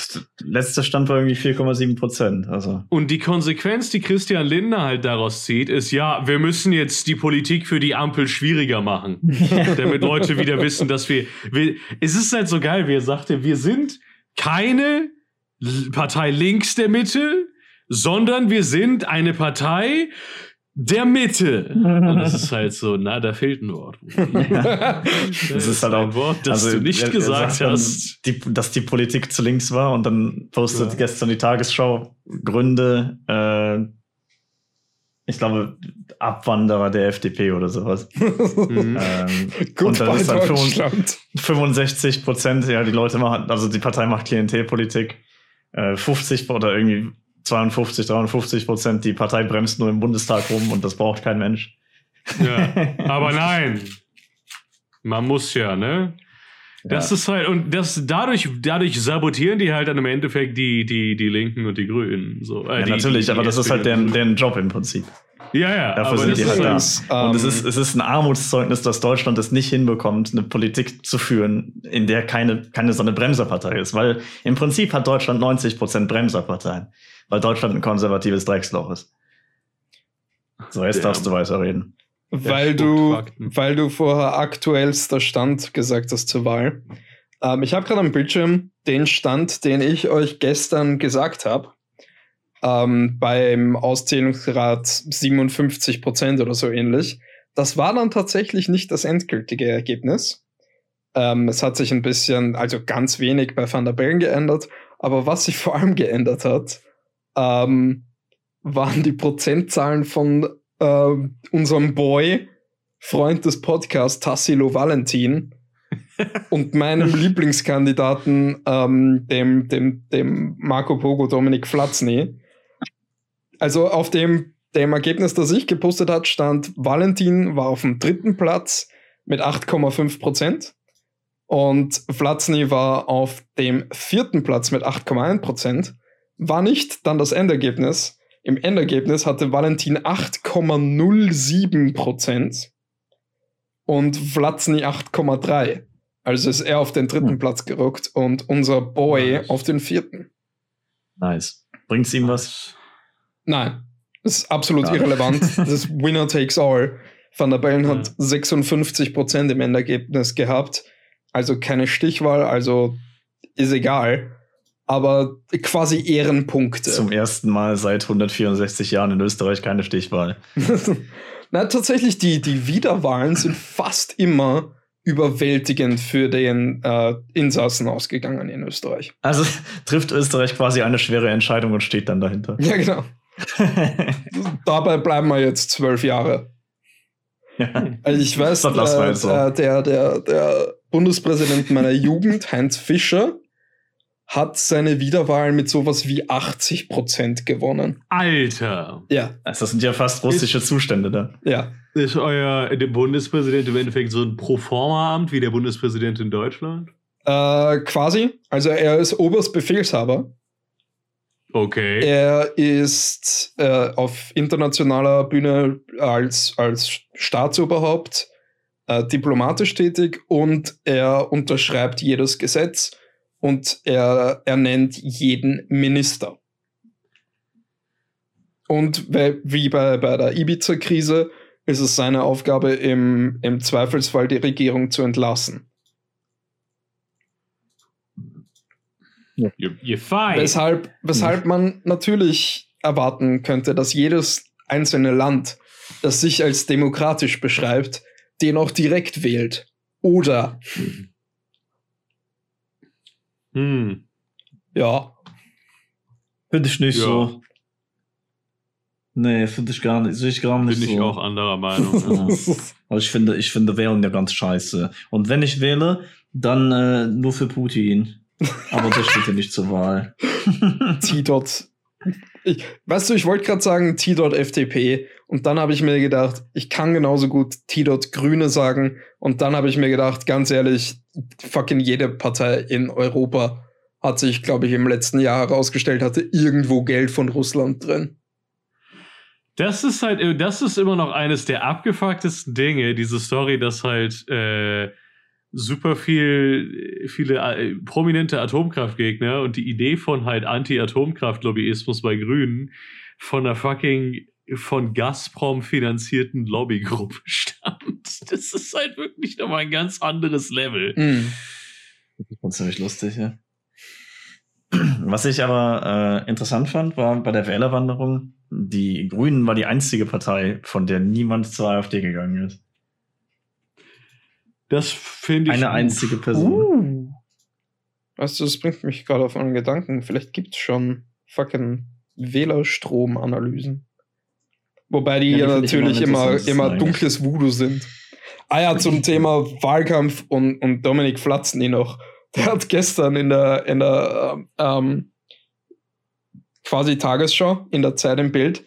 letzte Stand war irgendwie 4,7 Prozent. Also. Und die Konsequenz, die Christian Lindner halt daraus zieht, ist, ja, wir müssen jetzt die Politik für die Ampel schwieriger machen. damit Leute wieder wissen, dass wir, wir. Es ist halt so geil, wie er sagte, wir sind keine Partei links der Mitte, sondern wir sind eine Partei der Mitte. Und das ist halt so, na, da fehlt ein Wort. Das ist halt ein auch- Wort, das also, du nicht er- er gesagt sagt dann, hast. Die, dass die Politik zu links war und dann postet Ja. gestern die Tagesschau Gründe, äh, ich glaube, Abwanderer der FDP oder sowas. Mhm. ähm, Gut Und dann bei ist dann für uns- Deutschland. 65 Prozent, ja, die Leute machen, also die Partei macht Klientelpolitik. Äh, 50 oder irgendwie 52, 53 Prozent, die Partei bremst nur im Bundestag rum und das braucht kein Mensch. Ja. Aber nein. Man muss ja, ne? Das ist halt, und das dadurch, dadurch sabotieren die halt dann im Endeffekt die, die, die Linken und die Grünen. So, äh, Ja, die, natürlich, die, aber die das ist halt deren, deren Job im Prinzip. Ja, ja, Dafür aber sind das die ist halt da. ist, Und es ähm, ist, es ist ein Armutszeugnis, dass Deutschland es nicht hinbekommt, eine Politik zu führen, in der keine, keine so eine Bremserpartei ist. Weil im Prinzip hat Deutschland 90 Prozent Bremserparteien, weil Deutschland ein konservatives Drecksloch ist. So, jetzt Ja. darfst du weiterreden. weil spuckt du, weil du vorher aktuellster Stand gesagt hast zur Wahl. Ähm, ich habe gerade am Bildschirm den Stand, den ich euch gestern gesagt habe. Ähm, beim Auszählungsgrad 57 Prozent oder so ähnlich. Das war dann tatsächlich nicht das endgültige Ergebnis. Ähm, es hat sich ein bisschen, also ganz wenig bei Van der Bellen geändert. Aber was sich vor allem geändert hat, ähm, waren die Prozentzahlen von äh, unserem Boy, Freund des Podcasts, Tassilo Valentin und meinem Lieblingskandidaten, ähm, dem, dem, dem Marco Pogo Dominik Flatzny. Also auf dem, dem Ergebnis, das ich gepostet hat, stand Valentin war auf dem dritten Platz mit 8,5 Prozent und Flatzny war auf dem vierten Platz mit 8,1 Prozent. War nicht dann das Endergebnis. Im Endergebnis hatte Valentin 8,07 Prozent und Vlatzny 8,3. Also ist er auf den dritten Hm. Platz gerückt und unser Boy auf den vierten. Nice. Bringt's ihm was? Nein, das ist absolut Ja. irrelevant. Das ist Winner takes all. Van der Bellen hat Ja. 56 Prozent im Endergebnis gehabt. Also keine Stichwahl, also ist egal. Aber quasi Ehrenpunkte. Zum ersten Mal seit 164 Jahren in Österreich keine Stichwahl. Na, tatsächlich, die, die Wiederwahlen sind fast immer überwältigend für den äh, Insassen ausgegangen in Österreich. Also trifft Österreich quasi eine schwere Entscheidung und steht dann dahinter. Ja, genau. Dabei bleiben wir jetzt zwölf Jahre. ja. Also ich weiß, äh, so. äh, der, der, der Bundespräsident meiner Jugend, Heinz Fischer, hat seine Wiederwahl mit sowas wie 80 Prozent gewonnen. Alter, Ja, Also das sind ja fast russische Zustände da. ja. ist euer der Bundespräsident im Endeffekt so ein Proforma-Amt wie der Bundespräsident in Deutschland? Äh, quasi. Also er ist Oberstbefehlshaber. Okay. Er ist äh, auf internationaler Bühne als, als Staatsoberhaupt äh, diplomatisch tätig und er unterschreibt jedes Gesetz und er ernennt jeden Minister. Und wie bei, bei der Ibiza-Krise ist es seine Aufgabe, im, im Zweifelsfall die Regierung zu entlassen. You're, you're fine. Weshalb, weshalb man natürlich erwarten könnte, dass jedes einzelne Land, das sich als demokratisch beschreibt, den auch direkt wählt. Oder, Hm. ja, Finde ich nicht Ja. so. Nee, finde ich gar nicht. Sehe ich gar nicht Bin so. ich auch anderer Meinung. Ja. Ich finde, ich finde Wählen ja ganz scheiße. Und wenn ich wähle, dann äh, nur für Putin. Aber der steht ja nicht zur Wahl. T-Dot. Ich, weißt du, ich wollte gerade sagen T-Dot FDP und dann habe ich mir gedacht, ich kann genauso gut T-Dot Grüne sagen und dann habe ich mir gedacht, ganz ehrlich, fucking jede Partei in Europa hat sich, glaube ich, im letzten Jahr herausgestellt, hatte irgendwo Geld von Russland drin. Das ist halt, das ist immer noch eines der abgefucktesten Dinge, diese Story, dass halt äh, super viel, viele äh, prominente Atomkraftgegner und die Idee von halt Anti-Atomkraft-Lobbyismus bei Grünen von einer fucking von Gazprom finanzierten Lobbygruppe stammt. Das ist halt wirklich nochmal ein ganz anderes Level. Mm. Das ist ziemlich lustig, ja. Was ich aber äh, interessant fand, war bei der Wählerwanderung, die Grünen war die einzige Partei, von der niemand zur AfD gegangen ist. Das finde ich. Eine gut. einzige Person. Uh. Weißt du, das bringt mich gerade auf einen Gedanken. Vielleicht gibt es schon fucking Wählerstromanalysen. Wobei die Ja, die immer natürlich immer, immer dunkles Voodoo sind. Ah ja, zum Thema Wahlkampf und, und Dominik Flatzny noch. Der hat gestern in der, in der ähm, quasi Tagesschau, in der Zeit im Bild,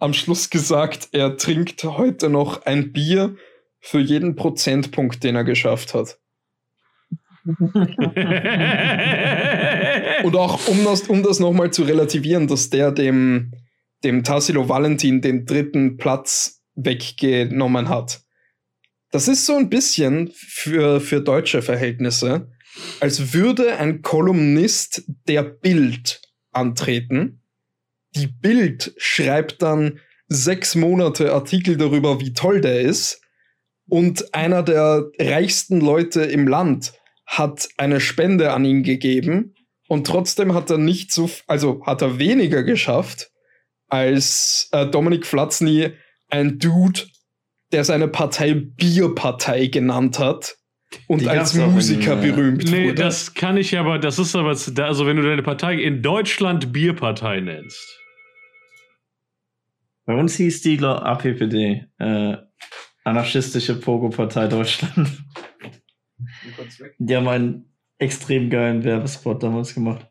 am Schluss gesagt, er trinkt heute noch ein Bier für jeden Prozentpunkt, den er geschafft hat. Und auch, um das, um das nochmal zu relativieren, dass der dem, dem Tassilo Valentin den dritten Platz weggenommen hat. Das ist so ein bisschen für, für deutsche Verhältnisse, als würde ein Kolumnist der Bild antreten. Die Bild schreibt dann sechs Monate Artikel darüber, wie toll der ist. Und einer der reichsten Leute im Land hat eine Spende an ihn gegeben. Und trotzdem hat er nicht so, also hat er weniger geschafft als äh, Dominik Flatzny, ein Dude, der seine Partei Bierpartei genannt hat und Die als Musiker äh, berühmt Nee, wurde. das kann ich aber, das ist aber, also wenn du deine Partei in Deutschland Bierpartei nennst. Bei uns hieß die glaub, APPD, äh, Anarchistische Pogo-Partei Deutschland. Die haben einen extrem geilen Werbespot damals gemacht.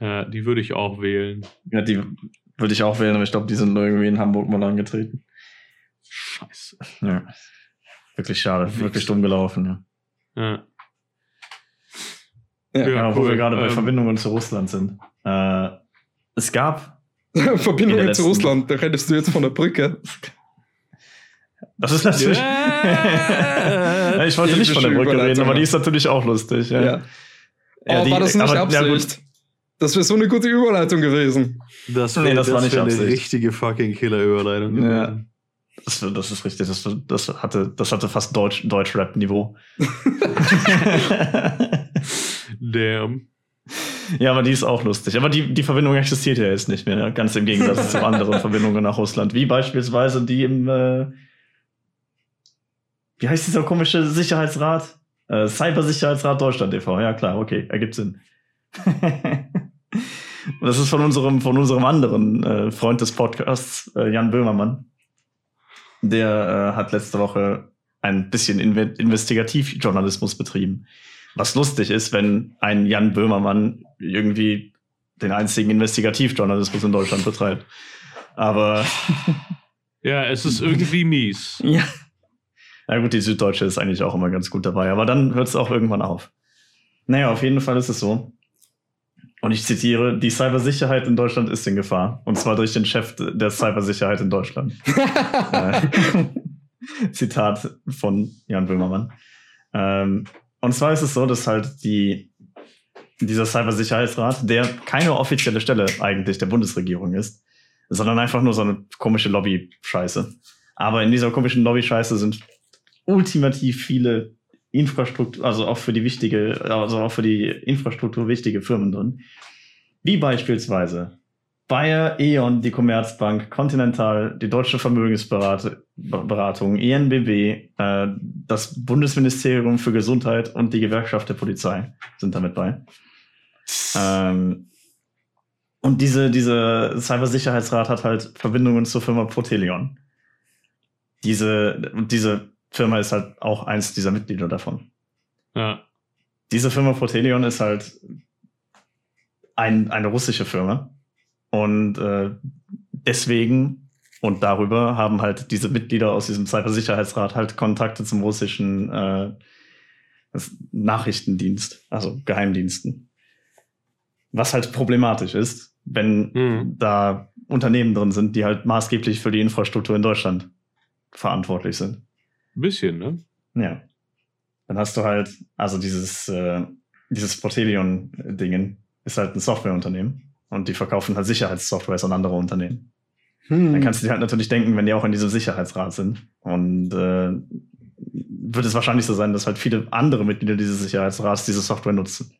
Ja, die würde ich auch wählen. Ja, die würde ich auch wählen, aber ich glaube, die sind nur irgendwie in Hamburg mal angetreten. Scheiße. Ja. Wirklich schade, wirklich dumm gelaufen. Ja, Ja. Ja. ja, wo wir gerade bei Ähm, Verbindungen zu Russland sind. Äh, es gab, in Verbindungen zu letzten- Russland, da redest du jetzt von der Brücke. das ist natürlich. Ja, ich wollte nicht von der Brücke reden, aber die ist natürlich auch lustig. Ja. Ja. Ja, oh, die- war das nicht aber- ja, gut. Das wäre so eine gute Überleitung gewesen. Das, Nee, das war nicht wär eine richtige fucking Killer-Überleitung. Ja. gewesen. Das, das ist richtig, das, das, hatte, das hatte fast Deutsch, Deutsch-Rap-Niveau. Damn. ja, aber die ist auch lustig. Aber die, die Verbindung existiert ja jetzt nicht mehr, ganz im Gegensatz zu anderen Verbindungen nach Russland. Wie beispielsweise die im, äh, wie heißt dieser komische Sicherheitsrat? Äh, Cybersicherheitsrat Deutschland e.V. Ja, klar, okay, ergibt Sinn. Und das ist von unserem, von unserem anderen äh, Freund des Podcasts, äh, Jan Böhmermann. Der äh, hat letzte Woche ein bisschen Inve Investigativjournalismus betrieben. Was lustig ist, wenn ein Jan Böhmermann irgendwie den einzigen Investigativjournalismus in Deutschland betreibt. Aber Ja, es ist irgendwie mies. ja. Na gut, die Süddeutsche ist eigentlich auch immer ganz gut dabei, aber dann hört es auch irgendwann auf. Naja, auf jeden Fall ist es so. Und ich zitiere, die Cybersicherheit in Deutschland ist in Gefahr. Und zwar durch den Chef der Cybersicherheit in Deutschland. Äh, Zitat von Jan Böhmermann. Ähm, und zwar ist es so, dass halt die, dieser Cybersicherheitsrat, der keine offizielle Stelle eigentlich der Bundesregierung ist, sondern einfach nur so eine komische Lobby-Scheiße. Aber in dieser komischen Lobby-Scheiße sind ultimativ viele Infrastruktur, also auch für die wichtige, also auch für die Infrastruktur wichtige Firmen drin. Wie beispielsweise Bayer, E.ON, die Commerzbank, Continental, die Deutsche Vermögensberatung, ENBW, äh, das Bundesministerium für Gesundheit und die Gewerkschaft der Polizei sind damit bei. Ähm, und diese, diese Cybersicherheitsrat hat halt Verbindungen zur Firma Protelion. Diese, diese Firma ist halt auch eins dieser Mitglieder davon. Ja. Diese Firma Protelion ist halt ein, eine russische Firma. Und äh, deswegen und darüber haben halt diese Mitglieder aus diesem Cybersicherheitsrat halt Kontakte zum russischen äh, Nachrichtendienst, also Geheimdiensten. Was halt problematisch ist, wenn Mhm. da Unternehmen drin sind, die halt maßgeblich für die Infrastruktur in Deutschland verantwortlich sind. Ein bisschen, ne? Ja. Dann hast du halt, also dieses, äh, dieses Protelion-Dingen ist halt ein Softwareunternehmen und die verkaufen halt Sicherheitssoftwares an andere Unternehmen. Hm. Dann kannst du dir halt natürlich denken, wenn die auch in diesem Sicherheitsrat sind und äh, wird es wahrscheinlich so sein, dass halt viele andere Mitglieder dieses Sicherheitsrats diese Software nutzen.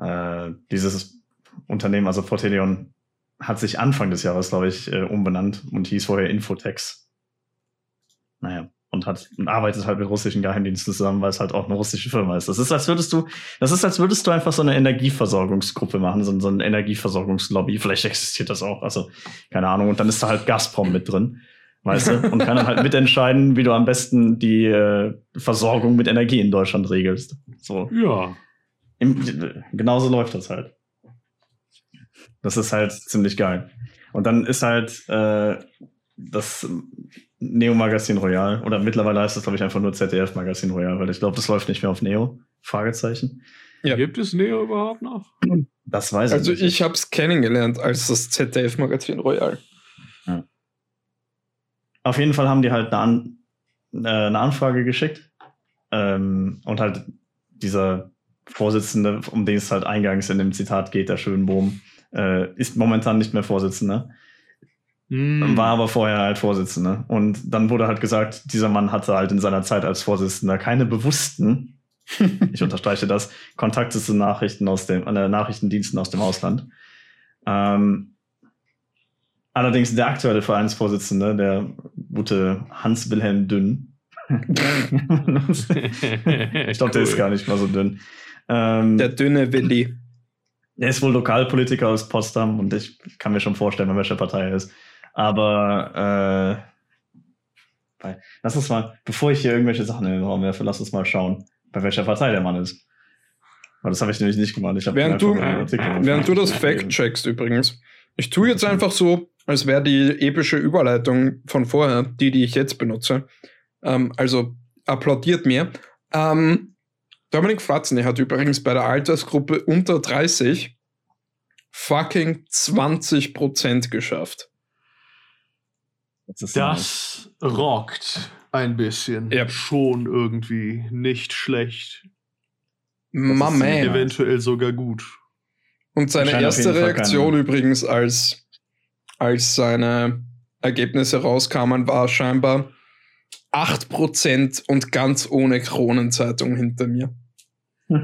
Äh, dieses Unternehmen, also Protelion, hat sich Anfang des Jahres, glaube ich, äh, umbenannt und hieß vorher Infotex. Naja, und hat und arbeitet halt mit russischen Geheimdiensten zusammen, weil es halt auch eine russische Firma ist. Das ist, als würdest du, das ist, als würdest du einfach so eine Energieversorgungsgruppe machen, so, so eine Energieversorgungslobby. Vielleicht existiert das auch, also keine Ahnung. Und dann ist da halt Gazprom mit drin, weißt du, und kann dann halt mitentscheiden, wie du am besten die äh, Versorgung mit Energie in Deutschland regelst. So. Ja. Im, genauso läuft das halt. Das ist halt ziemlich geil. Und dann ist halt äh, das Neo Magazin Royal. Oder mittlerweile heißt das, glaube ich, einfach nur ZDF Magazin Royal, weil ich glaube, das läuft nicht mehr auf Neo. Fragezeichen. Ja. Gibt es Neo überhaupt noch? Das weiß Also ich nicht. ich habe es kennengelernt als das ZDF-Magazin Royal. Auf jeden Fall haben die halt eine, An äh, eine Anfrage geschickt. Ähm, und halt dieser Vorsitzende, um den es halt eingangs in dem Zitat geht, der Schönbohm, äh, ist momentan nicht mehr Vorsitzender. Hm. War aber vorher halt Vorsitzender. Und dann wurde halt gesagt, dieser Mann hatte halt in seiner Zeit als Vorsitzender keine bewussten, ich unterstreiche das, Kontakte zu Nachrichten aus dem, äh, Nachrichtendiensten aus dem Ausland. Ähm, allerdings der aktuelle Vereinsvorsitzende, der gute Hans-Wilhelm Dünn, ich glaube, der ist Cool. gar nicht mal so dünn. Ähm, Der dünne Willi. er ist wohl Lokalpolitiker aus Potsdam und ich kann mir schon vorstellen, bei welcher Partei er ist. Aber äh, lass uns mal, bevor ich hier irgendwelche Sachen in den Raum werfe, lass uns mal schauen, bei welcher Partei der Mann ist. Weil das habe ich nämlich nicht gemacht. Ich Während du, während du das fact-checkst übrigens. Ich tue jetzt einfach so, als wäre die epische Überleitung von vorher, die, die ich jetzt benutze. Ähm, also applaudiert mir. Ähm, Dominik Fratzny hat übrigens bei der Altersgruppe unter 30 fucking 20% geschafft. Das. Das rockt ein bisschen. Ja. Schon irgendwie nicht schlecht. Ja. Eventuell sogar gut. Und seine erste Reaktion übrigens, als, als seine Ergebnisse rauskamen, war scheinbar 8% und ganz ohne Kronenzeitung hinter mir. er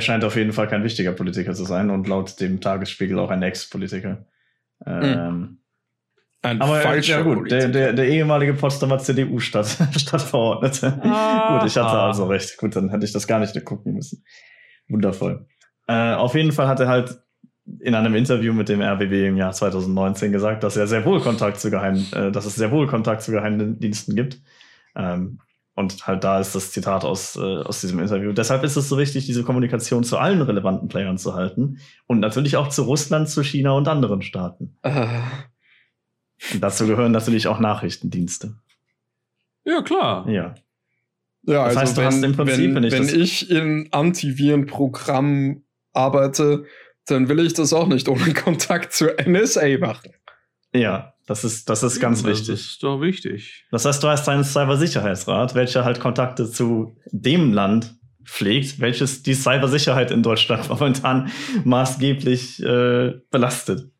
scheint auf jeden Fall kein wichtiger Politiker zu sein und laut dem Tagesspiegel auch ein Ex-Politiker. Ähm, Ein Aber falscher ja gut, der, der, der ehemalige Potsdamer CDU-Stadt, Stadtverordnete. Ah. gut, ich hatte also recht. Gut, dann hätte ich das gar nicht gucken müssen. Wundervoll. Äh, auf jeden Fall hat er halt in einem Interview mit dem RBB im Jahr 2019 gesagt, dass er sehr wohl Kontakt zu geheimen, äh, dass es sehr wohl Kontakt zu geheimen Diensten gibt. Ähm, und halt da ist das Zitat aus, äh, aus diesem Interview. Deshalb ist es so wichtig, diese Kommunikation zu allen relevanten Playern zu halten und natürlich auch zu Russland, zu China und anderen Staaten. Ah, Und dazu gehören natürlich auch Nachrichtendienste. Ja, klar. Ja. ja, Das also heißt, du wenn, hast im Prinzip, wenn, wenn ich wenn das- ich in Antivirenprogramm arbeite, dann will ich das auch nicht ohne Kontakt zur NSA machen. Ja, das ist, das ist ganz das wichtig. ist doch wichtig. Das heißt, du hast einen Cybersicherheitsrat, welcher halt Kontakte zu dem Land pflegt, welches die Cybersicherheit in Deutschland momentan maßgeblich äh, belastet.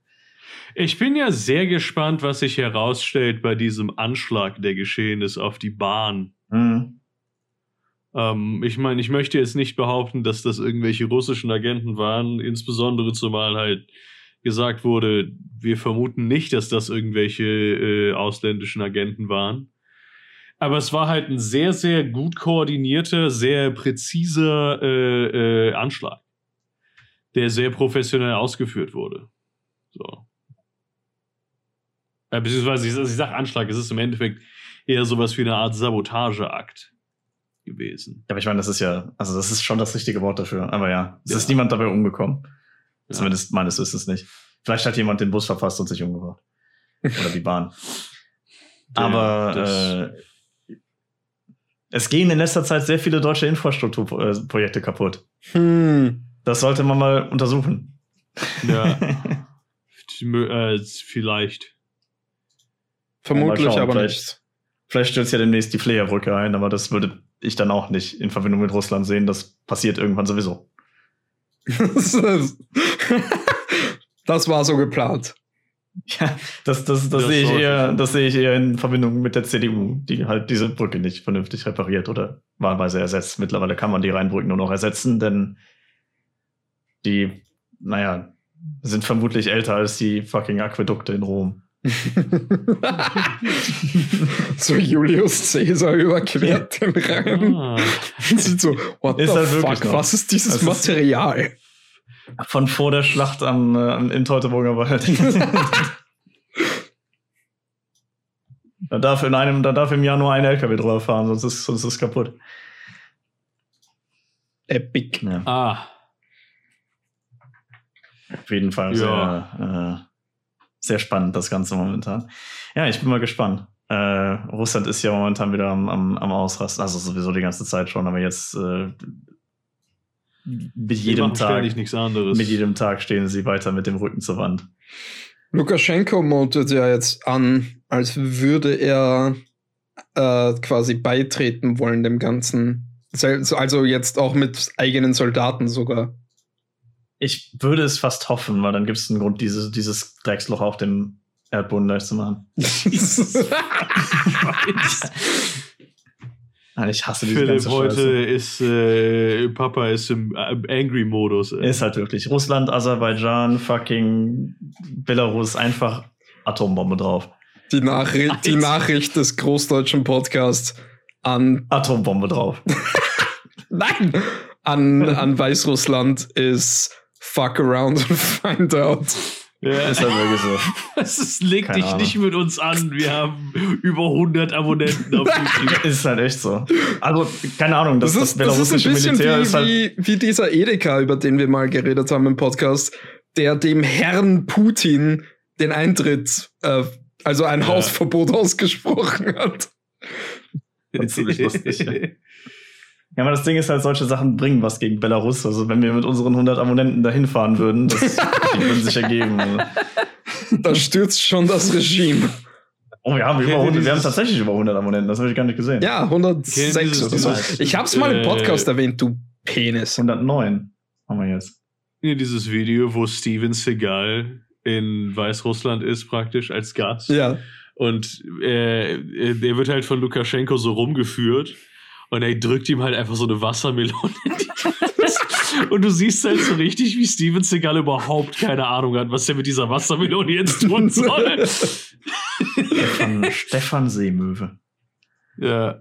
Ich bin ja sehr gespannt, was sich herausstellt bei diesem Anschlag, der geschehen ist auf die Bahn. Hm. Ähm, ich meine, ich möchte jetzt nicht behaupten, dass das irgendwelche russischen Agenten waren, insbesondere zumal halt gesagt wurde, wir vermuten nicht, dass das irgendwelche äh, ausländischen Agenten waren. Aber es war halt ein sehr, sehr gut koordinierter, sehr präziser äh, äh, Anschlag, der sehr professionell ausgeführt wurde. So. Äh, beziehungsweise, ich, ich sage Anschlag, es ist im Endeffekt eher sowas wie eine Art Sabotageakt gewesen. Ja, aber ich meine, das ist ja, also das ist schon das richtige Wort dafür. Aber ja, es Ja. ist niemand dabei umgekommen. Ja. Zumindest meines Wissens nicht. Vielleicht hat jemand den Bus verpasst und sich umgebracht. Oder die Bahn. Der- Aber äh, es gehen in letzter Zeit sehr viele deutsche Infrastrukturprojekte kaputt. Hm. Das sollte man mal untersuchen. Ja, äh, vielleicht. Vermutlich schauen, aber vielleicht- nicht. Vielleicht stürzt ja demnächst die Fleerbrücke ein, aber das würde ich dann auch nicht in Verbindung mit Russland sehen. Das passiert irgendwann sowieso. das war so geplant. Ja, das, das, das, Das sehe ich eher, das sehe ich eher in Verbindung mit der CDU, die halt diese Brücke nicht vernünftig repariert oder wahlweise ersetzt. Mittlerweile kann man die Rheinbrücken nur noch ersetzen, denn die, naja, sind vermutlich älter als die fucking Aquädukte in Rom. so Julius Caesar überquert den Rhein. Ah, Und sieht so, what Ist the halt fuck, noch. was ist dieses ist- Material? Von vor der Schlacht am, äh, im Teutoburger Wald. da, darf in einem, da darf im Jahr nur ein LKW drüber fahren, sonst ist, sonst ist es kaputt. Epic. Ja. ah, Auf jeden Fall Ja. sehr, äh, sehr spannend, das Ganze momentan. Ja, ich bin mal gespannt. Äh, Russland ist ja momentan wieder am, am, am Ausrasten, also sowieso die ganze Zeit schon, aber jetzt äh, mit jedem Tag nichts anderes. mit jedem Tag stehen sie weiter mit dem Rücken zur Wand. Lukaschenko mutet ja jetzt an, als würde er äh, quasi beitreten wollen dem Ganzen. Also jetzt auch mit eigenen Soldaten sogar. Ich würde es fast hoffen, weil dann gibt es einen Grund, dieses, dieses Drecksloch auf dem Erdboden leicht zu machen. Nein, ich hasse diese Philipp ganze heute Scheiße. ist, äh, Papa ist im äh, Angry-Modus. ey. Ist halt wirklich Russland, Aserbaidschan, fucking Belarus, einfach Atombombe drauf. Die, Nachri die Nice. Nachricht des großdeutschen Podcasts an, Atombombe drauf. nein, an, an Weißrussland ist fuck around and find out. Ja. Ist halt wirklich so. Das ist, leg Keine dich Ahnung. nicht mit uns an. Wir haben über 100 Abonnenten auf YouTube. Ist halt echt so. Also, keine Ahnung, das, Das, das, ist, das ist ein belarussische bisschen Militär wie, ist halt. wie, wie dieser Edeka, über den wir mal geredet haben im Podcast, der dem Herrn Putin den Eintritt, äh, also ein Ja. Hausverbot ausgesprochen hat. Das ist ziemlich lustig, ja. Aber das Ding ist halt, solche Sachen bringen was gegen Belarus. Also, wenn wir mit unseren 100 Abonnenten dahin fahren würden, das die würden sich ergeben. Also. Da stürzt schon das Regime. Oh, wir haben, über Kennt ihr 100, wir haben tatsächlich über 100 Abonnenten, das habe ich gar nicht gesehen. Ja, 106 dieses- oder so. Ich hab's mal im äh, Podcast erwähnt, du Penis. 109 haben wir jetzt. Ja, dieses Video, wo Steven Seagal in Weißrussland ist, praktisch als Gast. Ja. Und äh, äh, der wird halt von Lukaschenko so rumgeführt. Und er drückt ihm halt einfach so eine Wassermelone in die. Und du siehst halt so richtig, wie Steven Seagal überhaupt keine Ahnung hat, was er mit dieser Wassermelone jetzt tun soll. Stefan, Stefan Seemöwe. ja,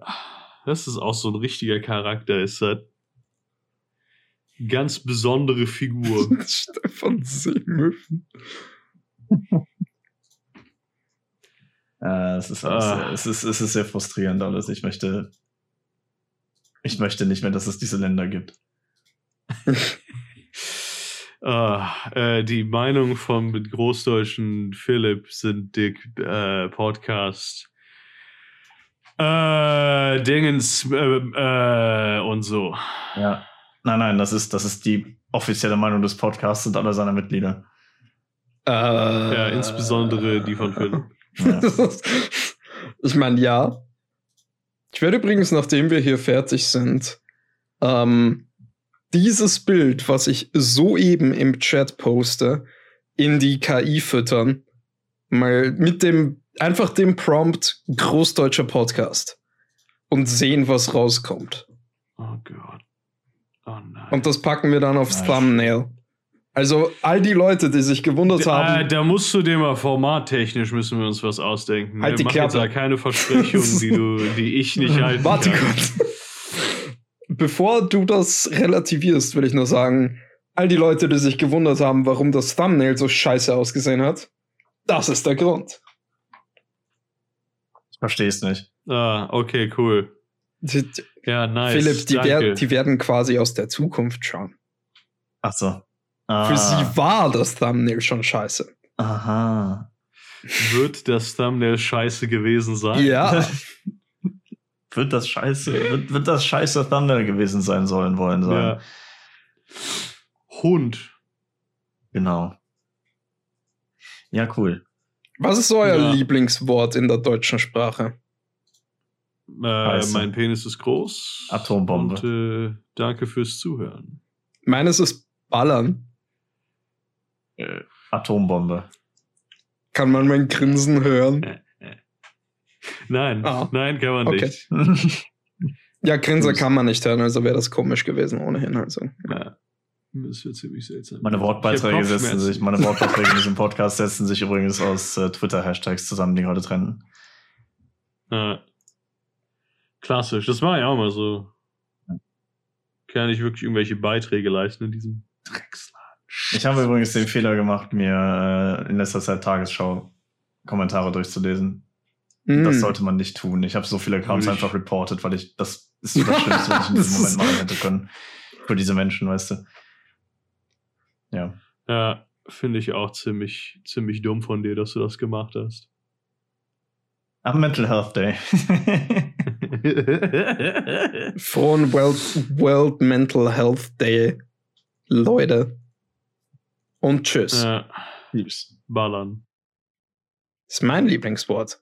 das ist auch so ein richtiger Charakter, ist das. Ganz besondere Figur. Stefan Seemöwen. Äh, es, ist alles Ah. sehr, es, ist, es ist sehr frustrierend alles. Ich möchte, ich möchte nicht mehr, dass es diese Länder gibt. Ah, äh, die Meinung vom großdeutschen Philipp sind dick äh, Podcast. Äh, Dingens äh, äh, und so. Ja. Nein, nein, das ist, das ist die offizielle Meinung des Podcasts und aller seiner Mitglieder. Äh, Ja, insbesondere die von Philipp. Ja. ich meine, ja. Ich werde übrigens, nachdem wir hier fertig sind, ähm, dieses Bild, was ich soeben im Chat poste, in die KI füttern. Mal mit dem, einfach dem Prompt Großdeutscher Podcast. Und sehen, was rauskommt. Oh Gott. Oh nein. Und das packen wir dann aufs Nice. Thumbnail. Also all die Leute, die sich gewundert Da, haben. da musst du dir mal formattechnisch müssen wir uns was ausdenken. Halt die Mach jetzt Klappe. da keine Versprechungen, die du, die ich nicht halten Warte kann. kurz. Bevor du das relativierst, will ich nur sagen, all die Leute, die sich gewundert haben, warum das Thumbnail so scheiße ausgesehen hat, das ist der Grund. Ich verstehe es nicht. Ah, okay, cool. Die, Ja, nice. Philipp, die, wer, die werden quasi aus der Zukunft schauen. Ach so. Ah, Für sie war das Thumbnail schon scheiße. Aha. Wird das Thumbnail scheiße gewesen sein? Ja, Wird das scheiße, wird, wird das scheiße Thumbnail gewesen sein sollen wollen sein. ja. Hund. Genau. Ja, cool. was ist euer Ja. Lieblingswort in der deutschen Sprache? Äh, mein Penis ist groß. Atombombe. Und äh, danke fürs Zuhören. Meines ist Ballern. Äh, Atombombe. Kann man mein Grinsen hören? Nein, Ah. nein, kann man Okay. nicht. Ja, Grinser Grüß. kann man nicht hören, also wäre das komisch gewesen ohnehin. Also. Ja. Das wird ziemlich seltsam. Meine Wortbeiträge setzen sich, meine Wortbeiträge in diesem Podcast setzen sich übrigens aus äh, Twitter-Hashtags zusammen, die gerade trennen. Ja. Klassisch, das war ja auch mal so. Kann ich wirklich irgendwelche Beiträge leisten in diesem Drecksladen? Ich habe übrigens den Fehler gemacht, mir äh, in letzter Zeit Tagesschau-Kommentare durchzulesen. Das Mm. sollte man nicht tun. Ich habe so viele Accounts einfach reported, weil ich das ist so das Schlimmste, was ich in diesem Das Moment machen hätte können. Für diese Menschen, weißt du. Ja. Ja, finde ich auch ziemlich, ziemlich dumm von dir, dass du das gemacht hast. Am Mental Health Day. Frohen World, World Mental Health Day, Leute. Und tschüss. ja, Tschüss. ballern. Das ist mein Lieblingswort.